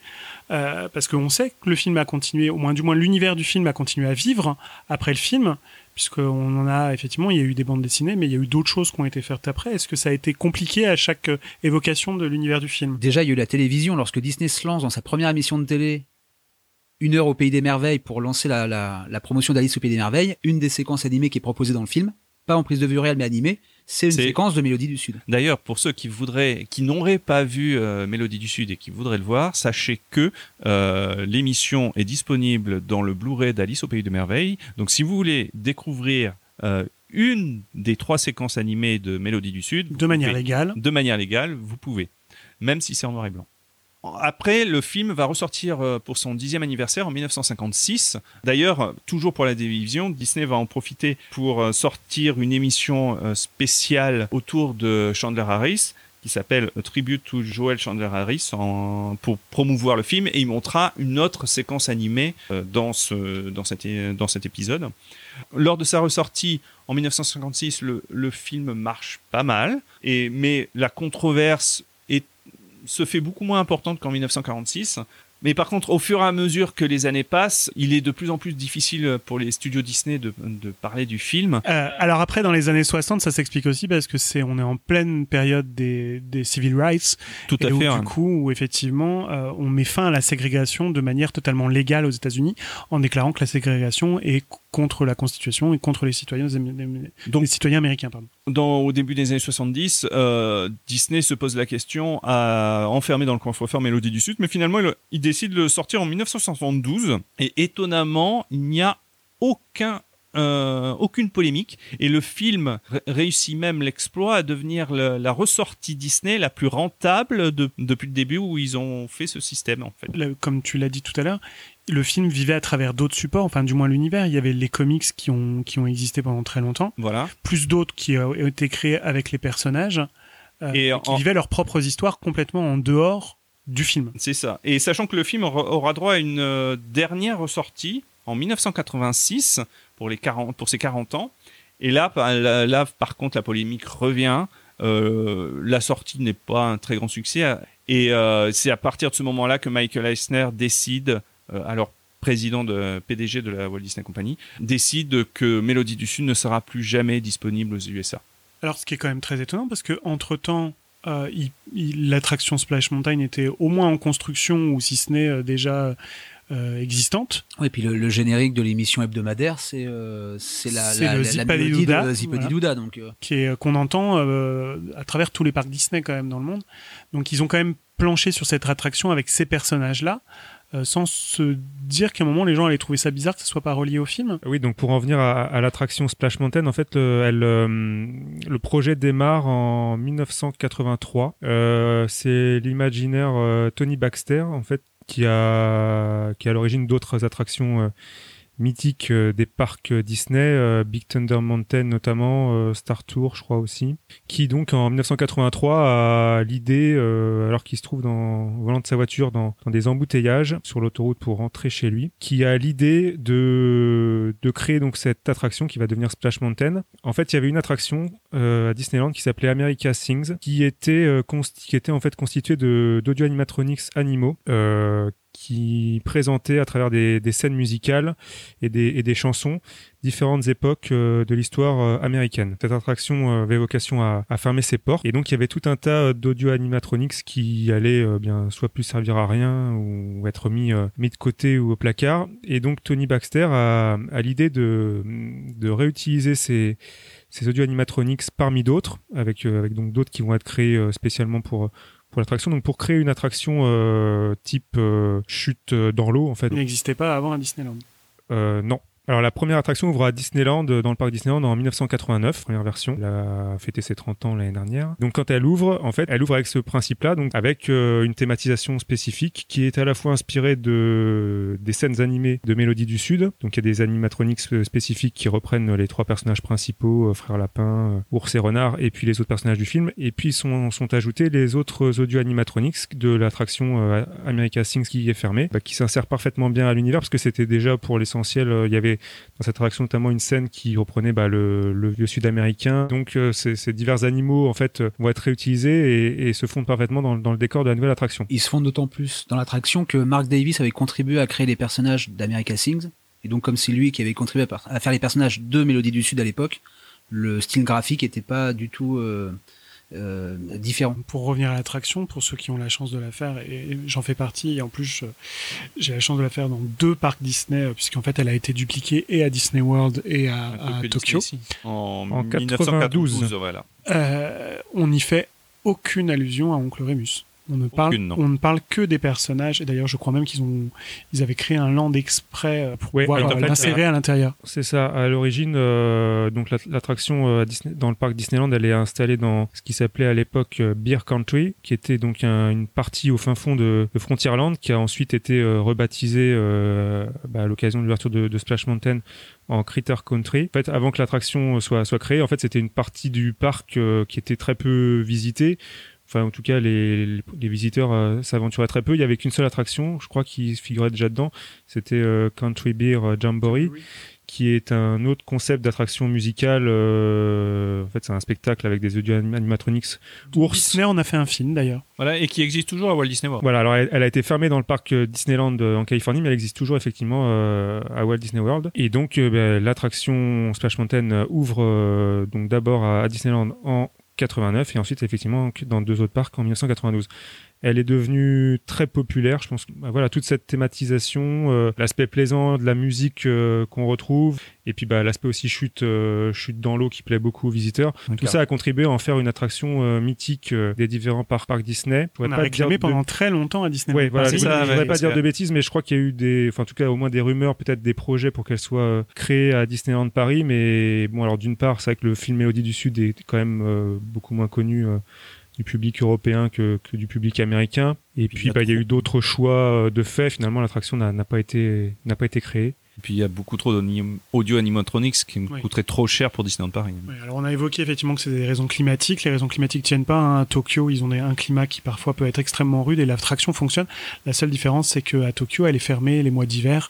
euh, parce qu'on sait que le film a continué, au moins du moins l'univers du film a continué à vivre après le film, puisqu'on en a effectivement, il y a eu des bandes dessinées, mais il y a eu d'autres choses qui ont été faites après. Est-ce que ça a été compliqué à chaque euh, évocation de l'univers du film? Déjà, il y a eu la télévision. Lorsque Disney se lance dans sa première émission de télé, Une heure au Pays des Merveilles, pour lancer la, la, la promotion d'Alice au Pays des Merveilles, une des séquences animées qui est proposée dans le film, pas en prise de vue réelle mais animée, c'est une séquence de Mélodie du Sud. D'ailleurs, pour ceux qui voudraient, qui n'auraient pas vu euh, Mélodie du Sud et qui voudraient le voir, sachez que euh, l'émission est disponible dans le Blu-ray d'Alice au Pays de Merveilles. Donc, si vous voulez découvrir euh, une des trois séquences animées de Mélodie du Sud, vous De manière pouvez. légale. de manière légale, vous pouvez, même si c'est en noir et blanc. Après, le film va ressortir euh, pour son dixième anniversaire en 1956. D'ailleurs, euh, toujours pour la télévision, Disney va en profiter pour euh, sortir une émission spéciale autour de Chandler Harris qui s'appelle Tribute to Joel Chandler Harris pour promouvoir le film et il montrera une autre séquence animée dans, ce, dans, cet, épisode. Lors de sa ressortie en 1956, le, film marche pas mal, mais la controverse se fait beaucoup moins importante qu'en 1946. Mais par contre, au fur et à mesure que les années passent, il est de plus en plus difficile pour les studios Disney de, de parler du film. Euh, alors après, dans les années 60, ça s'explique aussi parce que c'est on est en pleine période des, des civil rights Tout à et où, du coup, où effectivement, euh, on met fin à la ségrégation de manière totalement légale aux États-Unis, en déclarant que la ségrégation est contre la Constitution et contre les citoyens, Donc- les citoyens américains. Pardon. dans, au début des années 70, euh, Disney se pose la question à enfermer dans le coffre-fort Mélodie du Sud, mais finalement, il, il décide de le sortir en 1972. Et étonnamment, il n'y a aucun, euh, aucune polémique. Et le film ré- réussit même l'exploit à devenir le- la ressortie Disney la plus rentable de- depuis le début où ils ont fait ce système, en fait. Là, comme tu l'as dit tout à l'heure, le film vivait à travers d'autres supports, enfin du moins l'univers. Il y avait les comics qui ont, qui ont existé pendant très longtemps, Voilà. plus d'autres qui ont été créés avec les personnages, euh, Et qui en- vivaient leurs propres histoires complètement en dehors du film. C'est ça. Et sachant que le film aura droit à une euh, dernière ressortie en 1986 pour, les 40, pour ses 40 ans. Et là, par- là, là, par contre, la polémique revient. Euh, la sortie n'est pas un très grand succès. Et euh, c'est à partir de ce moment-là que Michael Eisner décide, euh, alors président de PDG de la Walt Disney Company, décide que Mélodie du Sud ne sera plus jamais disponible aux USA. Alors, ce qui est quand même très étonnant, parce que entre temps, l'attraction Splash Mountain était au moins en construction, ou si ce n'est euh, déjà euh, existante. Oui, et puis le, le générique de l'émission hebdomadaire, c'est euh, c'est la, C'est la, le la, la Zippity mélodie de Zippity Doodah, donc euh, qui est qu'on entend euh, à travers tous les parcs Disney quand même dans le monde. Donc ils ont quand même planché sur cette attraction avec ces personnages-là, euh, sans se dire qu'à un moment les gens allaient trouver ça bizarre que ce soit pas relié au film. Oui, donc pour en venir à, l'attraction Splash Mountain, en fait, le, euh, projet démarre en 1983. Euh, c'est l'imaginaire Tony Baxter, en fait, qui a qui est à l'origine d'autres attractions mythiques euh, des parcs Disney, euh, Big Thunder Mountain notamment, euh, Star Tour, je crois aussi, qui donc en 1983 a l'idée, euh, alors qu'il se trouve dans, au volant de sa voiture dans, dans des embouteillages sur l'autoroute pour rentrer chez lui, qui a l'idée de, de créer donc cette attraction qui va devenir Splash Mountain. En fait, il y avait une attraction euh, à Disneyland qui s'appelait America Sings, qui était, euh, qui était en fait constituée d'audio animatronics animaux. Euh, qui présentait à travers des, des scènes musicales et des, et des chansons différentes époques euh, de l'histoire euh, américaine. Cette attraction euh, avait vocation à, à fermer ses portes et donc il y avait tout un tas d'audio animatronics qui allaient bien soit plus servir à rien ou être mis mis de côté ou au placard et donc Tony Baxter a, a l'idée de, de réutiliser ces ces audio animatronics parmi d'autres avec avec donc d'autres qui vont être créés spécialement pour pour l'attraction donc pour créer une attraction euh, type euh, chute euh, dans l'eau en fait Il n'existait pas avant à Disneyland. euh, non. Alors la première attraction ouvre à Disneyland, euh, dans le parc Disneyland en 1989, première version. Elle a fêté ses 30 ans l'année dernière. Donc quand elle ouvre, en fait, elle ouvre avec ce principe-là, donc avec euh, une thématisation spécifique qui est à la fois inspirée de des scènes animées de Mélodie du Sud. Donc il y a des animatroniques euh, spécifiques qui reprennent les trois personnages principaux, euh, Frère Lapin, euh, Ours et Renard, et puis les autres personnages du film. Et puis sont, sont ajoutés les autres audio animatronics de l'attraction euh, America Sings qui est fermée, bah, qui s'insère parfaitement bien à l'univers parce que c'était déjà pour l'essentiel, euh, il y avait dans cette attraction notamment une scène qui reprenait bah, le, vieux sud-américain. Donc euh, ces, divers animaux en fait euh, vont être réutilisés et, se fondent parfaitement dans, le décor de la nouvelle attraction. ils se font d'autant plus dans l'attraction que Mark Davis avait contribué à créer les personnages d'America Sings. Et donc, comme c'est lui qui avait contribué à, faire les personnages de Mélodie du Sud à l'époque, le style graphique était pas du tout euh, euh, différent. Pour revenir à l'attraction, pour ceux qui ont la chance de la faire, et j'en fais partie, et en plus j'ai la chance de la faire dans deux parcs Disney, euh, puisqu'en fait elle a été dupliquée et à Disney World et à, Tokyo. En, En 1992. 92. Voilà. Euh, on n'y fait aucune allusion à Oncle Remus. On ne parle, Aucune, non. on ne parle que des personnages. Et d'ailleurs, je crois même qu'ils ont, ils avaient créé un land exprès euh, pour Ouais, pouvoir euh, l'insérer à l'intérieur. C'est ça. À l'origine, euh, donc la- l'attraction euh, dans le parc Disneyland, elle est installée dans ce qui s'appelait à l'époque euh, Beer Country, qui était donc un- une partie au fin fond de, de Frontierland, qui a ensuite été euh, rebaptisée euh, bah, à l'occasion de l'ouverture de, de Splash Mountain en Critter Country. En fait, avant que l'attraction soit soit créée, en fait, c'était une partie du parc euh, qui était très peu visitée. Enfin, en tout cas, les, les visiteurs euh, s'aventuraient très peu. Il y avait qu'une seule attraction, je crois, qui figurait déjà dedans. C'était euh, Country Beer Jamboree qui est un autre concept d'attraction musicale. euh, en fait, c'est un spectacle avec des audio anim- animatronics ours. Disney en a fait un film d'ailleurs. Voilà, et qui existe toujours à Walt Disney World. Voilà, alors elle, elle a été fermée dans le parc euh, Disneyland euh, en Californie, mais elle existe toujours effectivement euh, à Walt Disney World. Et donc, euh, ben, l'attraction Splash Mountain euh, ouvre euh, donc d'abord à, à Disneyland en 89 et ensuite effectivement dans deux autres parcs en 1992. Elle est devenue très populaire, je pense. que, bah, voilà, toute cette thématisation, euh, l'aspect plaisant de la musique euh, qu'on retrouve, et puis bah, l'aspect aussi chute, euh, chute dans l'eau qui plaît beaucoup aux visiteurs. Tout ça a contribué à en faire une attraction euh, mythique euh, des différents parcs, parcs Disney. On a pas réclamé de- pendant très longtemps à Disney. Ouais, voilà, je ne voudrais ouais, pas dire de bêtises, mais je crois qu'il y a eu des, enfin en tout cas au moins des rumeurs, peut-être des projets pour qu'elle soit euh, créée à Disneyland Paris. Mais bon, alors d'une part, c'est vrai que le film Mélodie du Sud est quand même euh, beaucoup moins connu euh, du public européen que, que du public américain. Et Puis, puis, il y a bah, il y a eu d'autres choix euh, de fait. Finalement, l'attraction n'a pas été n'a pas été créée. Et puis il y a beaucoup trop d'audio animatronics qui Oui. coûterait trop cher pour Disneyland Paris. Alors on a évoqué effectivement que c'est des raisons climatiques. Les raisons climatiques tiennent pas. hein. À Tokyo, ils ont un climat qui parfois peut être extrêmement rude et l'attraction fonctionne. La seule différence, c'est que à Tokyo, elle est fermée les mois d'hiver,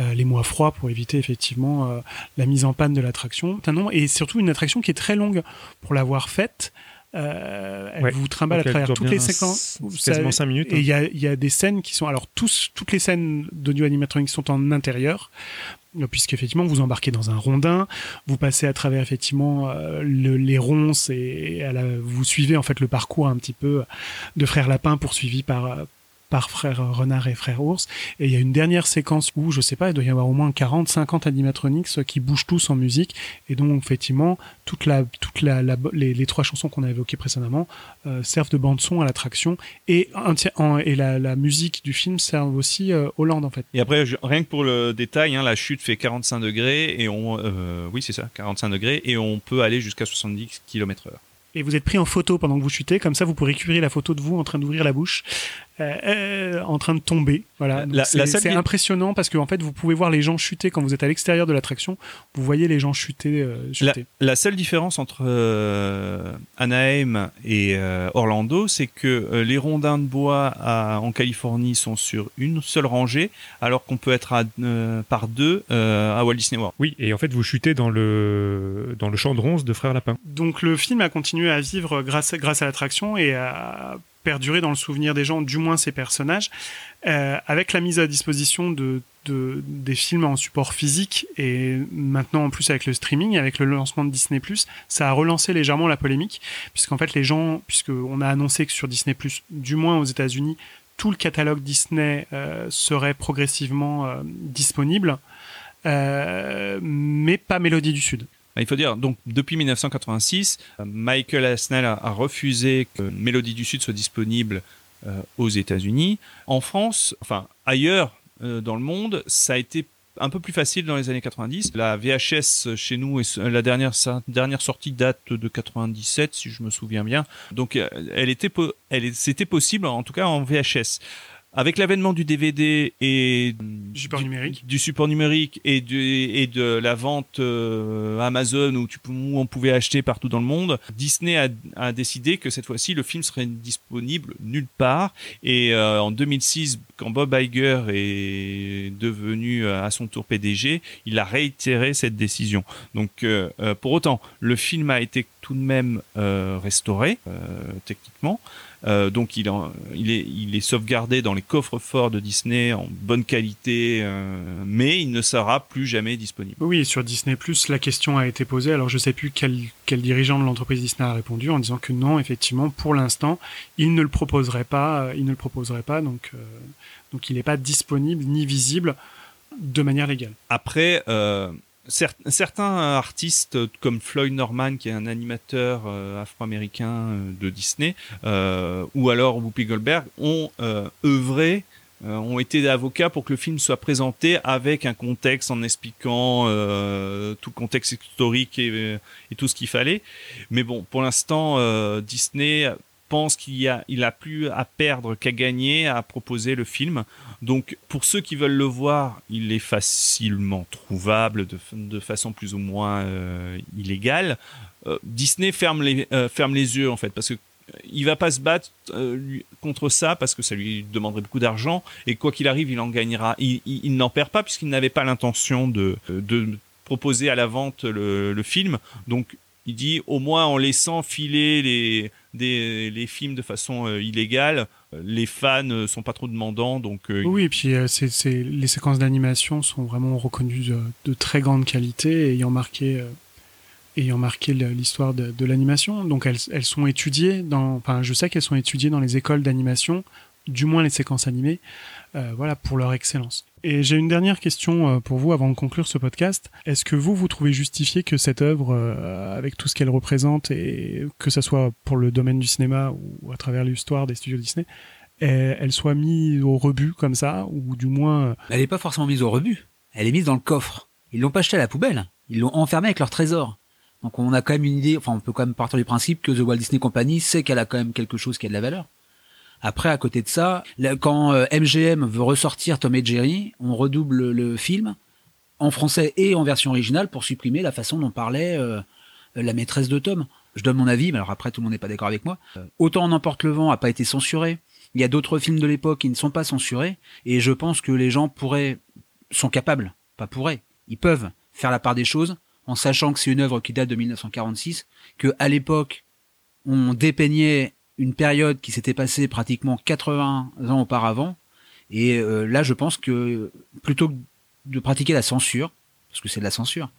euh, les mois froids pour éviter effectivement euh, la mise en panne de l'attraction. Un nom et surtout une attraction qui est très longue pour l'avoir faite. Euh, elle Ouais. vous trimballe à travers toutes les séquences. quasiment Ça- minutes. Et hein. il y a, il y a des scènes qui sont alors tous toutes les scènes d'audio animatronique sont en intérieur puisqu'effectivement vous embarquez dans un rondin, vous passez à travers effectivement euh, le- les ronces et la- vous suivez en fait le parcours un petit peu de Frère Lapin poursuivi par euh, par frère renard et frère ours. Et il y a une dernière séquence où je sais pas il doit y avoir au moins 40 50 animatronics euh, qui bougent tous en musique. Et donc effectivement toute la toute la, la- les, les trois chansons qu'on a évoquées précédemment euh, servent de bande son à l'attraction. Et en- et la, la musique du film sert aussi euh, Hollande en fait. Et après, rien que pour le détail, hein, la chute fait 45 degrés et on, euh, oui c'est ça, 45 degrés et on peut aller jusqu'à 70 km heure. et vous êtes pris en photo pendant que vous chutez, comme ça vous pourrez récupérer la photo de vous en train d'ouvrir la bouche, euh, euh, en train de tomber. Voilà, c'est impressionnant parce que en fait vous pouvez voir les gens chuter quand vous êtes à l'extérieur de l'attraction. Vous voyez les gens chuter. euh, La, chuter. la seule différence entre euh, Anaheim et euh, Orlando, c'est que euh, les rondins de bois à- en Californie sont sur une seule rangée, alors qu'on peut être à, euh, par deux euh, à Walt Disney World. Oui, et en fait, vous chutez dans le dans le champ de ronces de Frère Lapin. Donc le film a continué à vivre grâce, grâce à l'attraction et à perdurer dans le souvenir des gens, du moins ses personnages, euh, avec la mise à disposition de, de- des films en support physique et maintenant en plus avec le streaming, avec le lancement de Disney+, ça a relancé légèrement la polémique, puisqu'en fait les gens, puisqu'on a annoncé que sur Disney+, du moins aux États-Unis, tout le catalogue Disney euh, serait progressivement euh, disponible, mais pas Mélodie du Sud. Bah, Il faut dire, donc depuis 1986, euh, Michael Asnell a, refusé que Mélodie du Sud soit disponible euh, aux États-Unis. En France, enfin ailleurs euh, dans le monde, ça a été un peu plus facile dans les années 90. La VHS chez nous, est, la dernière, sortie date de 97, si je me souviens bien. Donc, elle était, c'était possible, en tout cas en VHS. Avec l'avènement du DVD et Du support numérique. du support numérique et, du, et de la vente euh, Amazon où, tu, peux- où on pouvait acheter partout dans le monde, Disney a, a décidé que cette fois-ci le film serait disponible nulle part. Et euh, en 2006, quand Bob Iger est devenu euh, à son tour PDG, il a réitéré cette décision. Donc euh, pour autant, le film a été tout de même restauré techniquement. Euh, donc il, en- il, est, il est sauvegardé dans les coffres forts de Disney en bonne qualité, euh, mais il ne sera plus jamais disponible. Oui, sur Disney la question a été posée. Alors, je sais plus quel, quel dirigeant de l'entreprise Disney a répondu en disant que non, effectivement, pour l'instant, il ne le proposerait pas. euh, Il ne le proposerait pas, donc, euh, donc il n'est pas disponible ni visible de manière légale. Après, cer- certains artistes euh, comme Floyd Norman, qui est un animateur euh, afro-américain euh, de Disney, ou alors Whoopi Goldberg, ont œuvré, ont été avocats pour que le film soit présenté avec un contexte en expliquant tout le contexte historique et, tout ce qu'il fallait. Mais bon, pour l'instant, Disney qu'il a, plus à perdre qu'à gagner à proposer le film. Donc, pour ceux qui veulent le voir, il est facilement trouvable de, façon plus ou moins euh, illégale. Euh, Disney ferme les, euh, ferme les yeux, en fait, parce que il va pas se battre contre ça parce que ça lui demanderait beaucoup d'argent et quoi qu'il arrive, il en gagnera. Il, n'en perd pas puisqu'il n'avait pas l'intention de, de proposer à la vente le film. Donc, il dit au moins en laissant filer les, des, les films de façon euh, illégale, euh, les fans euh, sont pas trop demandants, donc Oui, et puis les séquences d'animation sont vraiment reconnues de, très grande qualité, ayant marqué, ayant marqué l'histoire de, de l'animation. Donc elles, elles sont étudiées dans, enfin, je sais qu'elles sont étudiées dans les écoles d'animation, du moins les séquences animées, euh, voilà, pour leur excellence. Et j'ai une dernière question euh, pour vous avant de conclure ce podcast. Est-ce que vous, vous trouvez justifié que cette œuvre, euh, avec tout ce qu'elle représente, et que ça soit pour le domaine du cinéma ou à travers l'histoire des studios Disney, elle, soit mise au rebut comme ça, ou du moins... Elle n'est pas forcément mise au rebut. Elle est mise dans le coffre. Ils l'ont pas acheté à la poubelle. Ils l'ont enfermée avec leur trésor. Donc on a quand même une idée, enfin on peut quand même partir du principe que The Walt Disney Company sait qu'elle a quand même quelque chose qui a de la valeur. Après, à côté de ça, quand euh, MGM veut ressortir Tom et Jerry, on redouble le film en français et en version originale pour supprimer la façon dont parlait euh, la maîtresse de Tom. Je donne mon avis, mais alors après tout le monde n'est pas d'accord avec moi. Euh, Autant en emporte le vent a pas été censuré. Il y a d'autres films de l'époque qui ne sont pas censurés, et je pense que les gens pourraient, sont capables, pas pourraient, ils peuvent faire la part des choses en sachant que c'est une œuvre qui date de 1946, que à l'époque on dépeignait une période qui s'était passée pratiquement 80 ans auparavant, et euh, là je pense que plutôt que de pratiquer la censure, parce que c'est de la censure,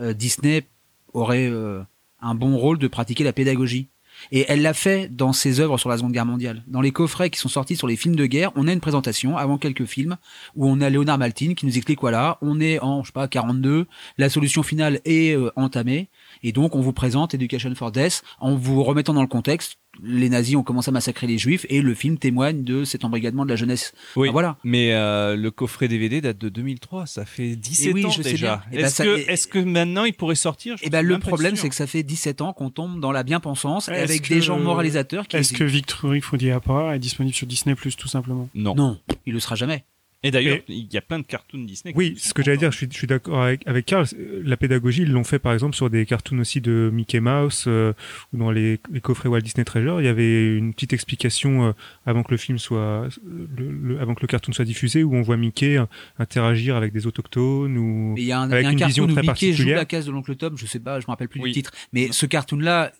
euh, Disney aurait euh, un bon rôle de pratiquer la pédagogie. Et elle l'a fait dans ses œuvres sur la Seconde Guerre mondiale. Dans les coffrets qui sont sortis sur les films de guerre, on a une présentation avant quelques films où on a Léonard Maltin qui nous explique voilà, on est en je sais pas 42, la solution finale est entamée et donc on vous présente Education for Death en vous remettant dans le contexte. Les nazis ont commencé à massacrer les juifs et le film témoigne de cet embrigadement de la jeunesse. Oui, Ah, voilà. mais euh, le coffret DVD date de 2003, ça fait 17 Eh oui, ans je déjà. Eh ben, Est-ce que, et- que maintenant il pourrait sortir? Et suis ben le problème c'est que ça fait 17 ans qu'on tombe dans la bien-pensance avec que- des gens moralisateurs qui Est-ce que Victory Foudiapara est disponible sur Disney Plus tout simplement? Non. non, il le sera jamais. Et d'ailleurs, il y a plein de cartoons Disney. Oui, ce que j'allais dire, je suis, je suis d'accord avec, avec Karl. Euh, La pédagogie, ils l'ont fait par exemple sur des cartoons aussi de Mickey Mouse euh, ou dans les, les coffrets Walt Disney Treasure. Il y avait une petite explication euh, avant que le film soit, le, le- avant que le cartoon soit diffusé, où on voit Mickey euh, interagir avec des autochtones ou Mais il y a un, avec il y a un une vision cartoon où très Mickey joue particulière. la case de l'oncle Tom, je sais pas, je me rappelle plus Oui. du titre. Mais ce cartoon-là,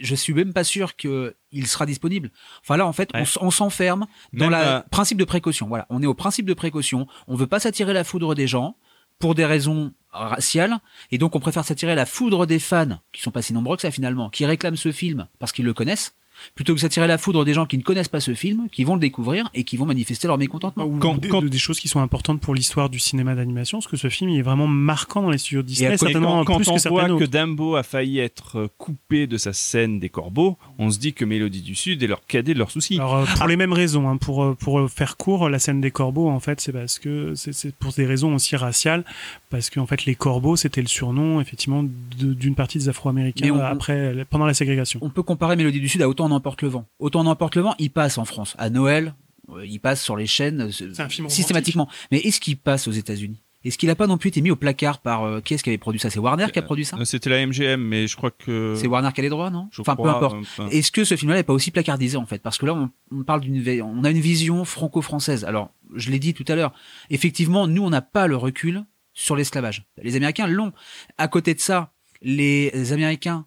je suis même pas sûr que il sera disponible. Enfin là, en fait, on Ouais. s- on s'enferme dans le euh, principe de précaution. Voilà, on est au principe de précaution. On veut pas s'attirer la foudre des gens pour des raisons raciales, et donc on préfère s'attirer la foudre des fans, qui sont pas si nombreux que ça finalement, qui réclament ce film parce qu'ils le connaissent, plutôt que s'attirer la foudre des gens qui ne connaissent pas ce film, qui vont le découvrir et qui vont manifester leur mécontentement. ou Quand- des, quand- de- des choses qui sont importantes pour l'histoire du cinéma d'animation, parce que ce film il est vraiment marquant dans les studios Disney, Mais certainement quand, plus quand que on voit que. Dumbo a failli être euh, coupé de sa scène des corbeaux, on se dit que Mélodie du Sud est leur cadet de leurs soucis. Alors euh, pour les mêmes raisons, hein, pour euh, pour faire court, la scène des corbeaux en fait c'est parce que c'est- pour des raisons aussi raciales, parce qu'en fait les corbeaux c'était le surnom effectivement d'une partie des Afro-Américains après pendant la ségrégation. on peut comparer Mélodie du Sud à Autant en emporte le vent. Autant en emporte le vent, il passe en France. À Noël, euh, il passe sur les chaînes euh, C'est un film systématiquement. Mais est-ce qu'il passe aux États-Unis? Est-ce qu'il a pas non plus été mis au placard par euh, qui est-ce qui avait produit ça? C'est Warner qui a produit ça? C'était la MGM, mais je crois que. C'est Warner qui a les droits, non? Je Enfin, peu importe. enfin, Est-ce que ce film-là n'est pas aussi placardisé en fait? Parce que là, on, on parle d'une, on a une vision franco-française. Alors, je l'ai dit tout à l'heure. Effectivement, nous, on n'a pas le recul sur l'esclavage. Les Américains l'ont. À côté de ça, les Américains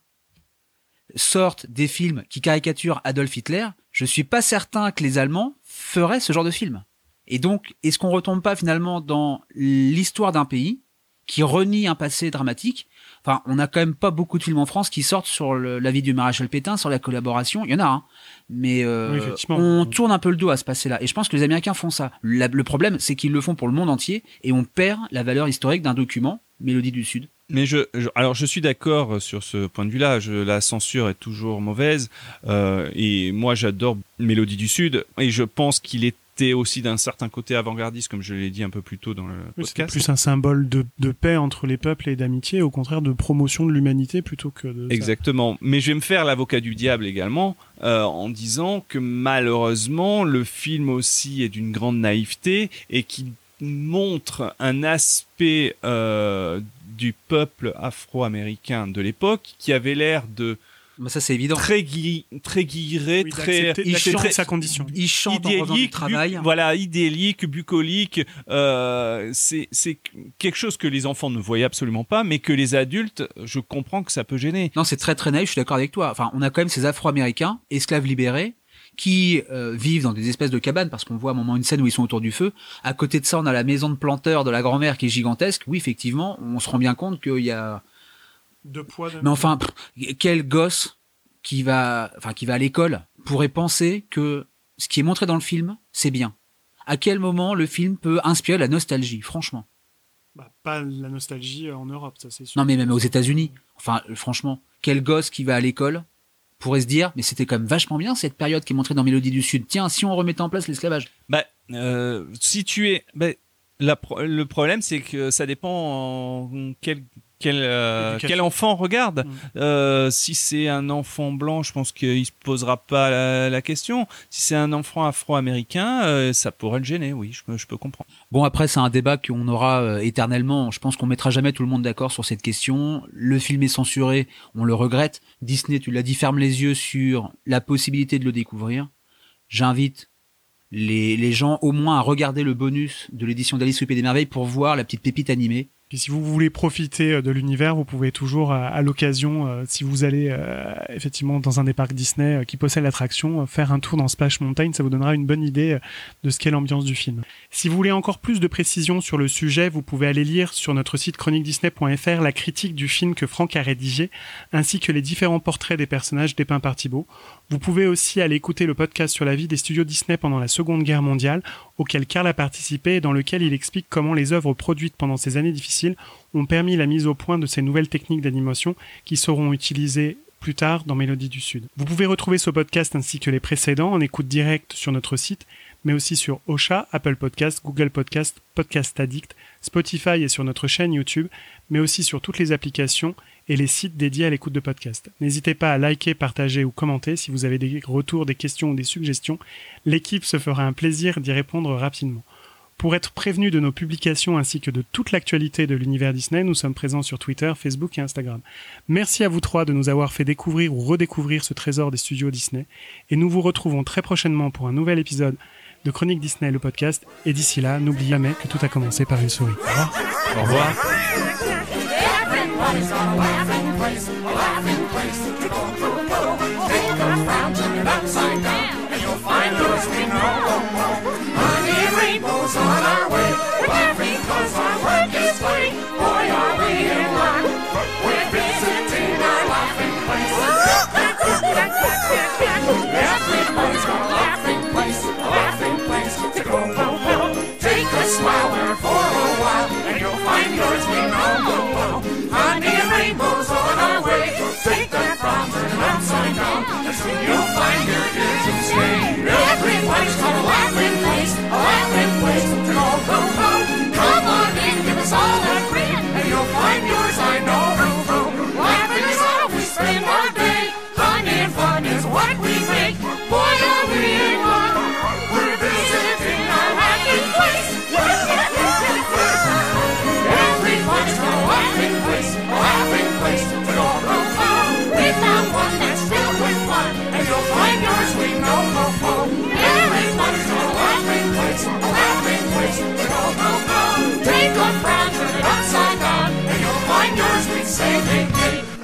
sortent des films qui caricaturent Adolf Hitler. Je suis pas certain que les Allemands feraient ce genre de film. Et donc, est-ce qu'on retombe pas finalement dans l'histoire d'un pays qui renie un passé dramatique? Enfin, on n'a quand même pas beaucoup de films en France qui sortent sur le- la vie du maréchal Pétain, sur la collaboration. Il y en a, hein. mais euh, Oui, on tourne un peu le dos à ce passé-là. Et je pense que les Américains font ça. La- le problème, c'est qu'ils le font pour le monde entier et on perd la valeur historique d'un document, Mélodie du Sud. Mais je, je- alors je suis d'accord sur ce point de vue-là. La censure est toujours mauvaise. euh, et moi, j'adore Mélodie du Sud. Et je pense qu'il était aussi d'un certain côté avant-gardiste, comme je l'ai dit un peu plus tôt dans le Oui, podcast. plus un symbole de, de paix entre les peuples et d'amitié, au contraire de promotion de l'humanité plutôt que de. ça. Exactement. Mais je vais me faire l'avocat du diable également euh, en disant que malheureusement le film aussi est d'une grande naïveté et qu'il montre un aspect euh, du peuple afro-américain de l'époque qui avait l'air de Bah, ça, c'est évident. très gui très guilleré, Oui, très il chante- sa condition. Il chante en du travail. bu- voilà, idéalique, bucolique. Euh, c'est c'est quelque chose que les enfants ne voyaient absolument pas, mais que les adultes, je comprends que ça peut gêner. Non, c'est très très naïf, je suis d'accord avec toi. Enfin, on a quand même ces Afro-Américains, esclaves libérés, qui euh, vivent dans des espèces de cabanes, parce qu'on voit à un moment une scène où ils sont autour du feu. À côté de ça, on a la maison de planteur de la grand-mère qui est gigantesque. Oui, effectivement, on se rend bien compte qu'il y a... De poids. De... Mais enfin, pff, quel gosse qui va, enfin, qui va à l'école pourrait penser que ce qui est montré dans le film, c'est bien À quel moment le film peut inspirer la nostalgie, franchement? Bah, pas la nostalgie euh, en Europe, ça c'est sûr. Non, mais même aux États-Unis. Enfin, euh, franchement, quel gosse qui va à l'école pourrait se dire, mais c'était quand même vachement bien cette période qui est montrée dans Mélodie du Sud. Tiens, si on remettait en place l'esclavage. Bah, euh, si tu es, bah, la le problème c'est que ça dépend en quel quel, euh, quel enfant regarde. Mm. Euh, si c'est un enfant blanc, je pense qu'il se posera pas la, la question. Si c'est un enfant afro-américain, euh, ça pourrait le gêner. Oui, je, peux- je peux comprendre. Bon, après, c'est un débat qu'on aura euh, éternellement. Je pense qu'on mettra jamais tout le monde d'accord sur cette question. Le film est censuré, on le regrette. Disney, tu l'as dit, ferme les yeux sur la possibilité de le découvrir. J'invite les, les gens au moins à regarder le bonus de l'édition d'Alice au Pays des Merveilles pour voir la petite pépite animée. Si vous voulez profiter euh, de l'univers, vous pouvez toujours, à, à l'occasion, euh, si vous allez euh, effectivement dans un des parcs Disney euh, qui possède l'attraction, euh, faire un tour dans Splash Mountain, ça vous donnera une bonne idée euh, de ce qu'est l'ambiance du film. Si vous voulez encore plus de précisions sur le sujet, vous pouvez aller lire sur notre site chroniquedisney.fr la critique du film que Franck a rédigé, ainsi que les différents portraits des personnages dépeints par Thibault. Vous pouvez aussi aller écouter le podcast sur la vie des studios Disney pendant la Seconde Guerre mondiale, auquel Karl a participé et dans lequel il explique comment les œuvres produites pendant ces années difficiles ont permis la mise au point de ces nouvelles techniques d'animation qui seront utilisées plus tard dans Mélodie du Sud. Vous pouvez retrouver ce podcast ainsi que les précédents en écoute directe sur notre site, mais aussi sur Ocha, Apple Podcast, Google Podcast, Podcast Addict, Spotify et sur notre chaîne YouTube, mais aussi sur toutes les applications et les sites dédiés à l'écoute de podcasts. N'hésitez pas à liker, partager ou commenter si vous avez des retours, des questions ou des suggestions. L'équipe se fera un plaisir d'y répondre rapidement. Pour être prévenu de nos publications ainsi que de toute l'actualité de l'univers Disney, nous sommes présents sur Twitter, Facebook et Instagram. Merci à vous trois de nous avoir fait découvrir ou redécouvrir ce trésor des studios Disney. Et nous vous retrouvons très prochainement pour un nouvel épisode de Chronique Disney, le podcast. Et d'ici là, n'oubliez jamais que tout a commencé par une souris. Au revoir. Au revoir. Laughing place, a laughing place, a laughing place to go, go, go. Take a smile for a while, and you'll find yours may now go well. Honey and rainbows on our way. Take that from turn upside down, and soon you'll find your ears and stay. Every place, a laughing place, a laughing place to go, go, go. Come on in, give us all yours. But go oh, take a frown, turn it upside down, and you'll find yours. We say, hey, hey.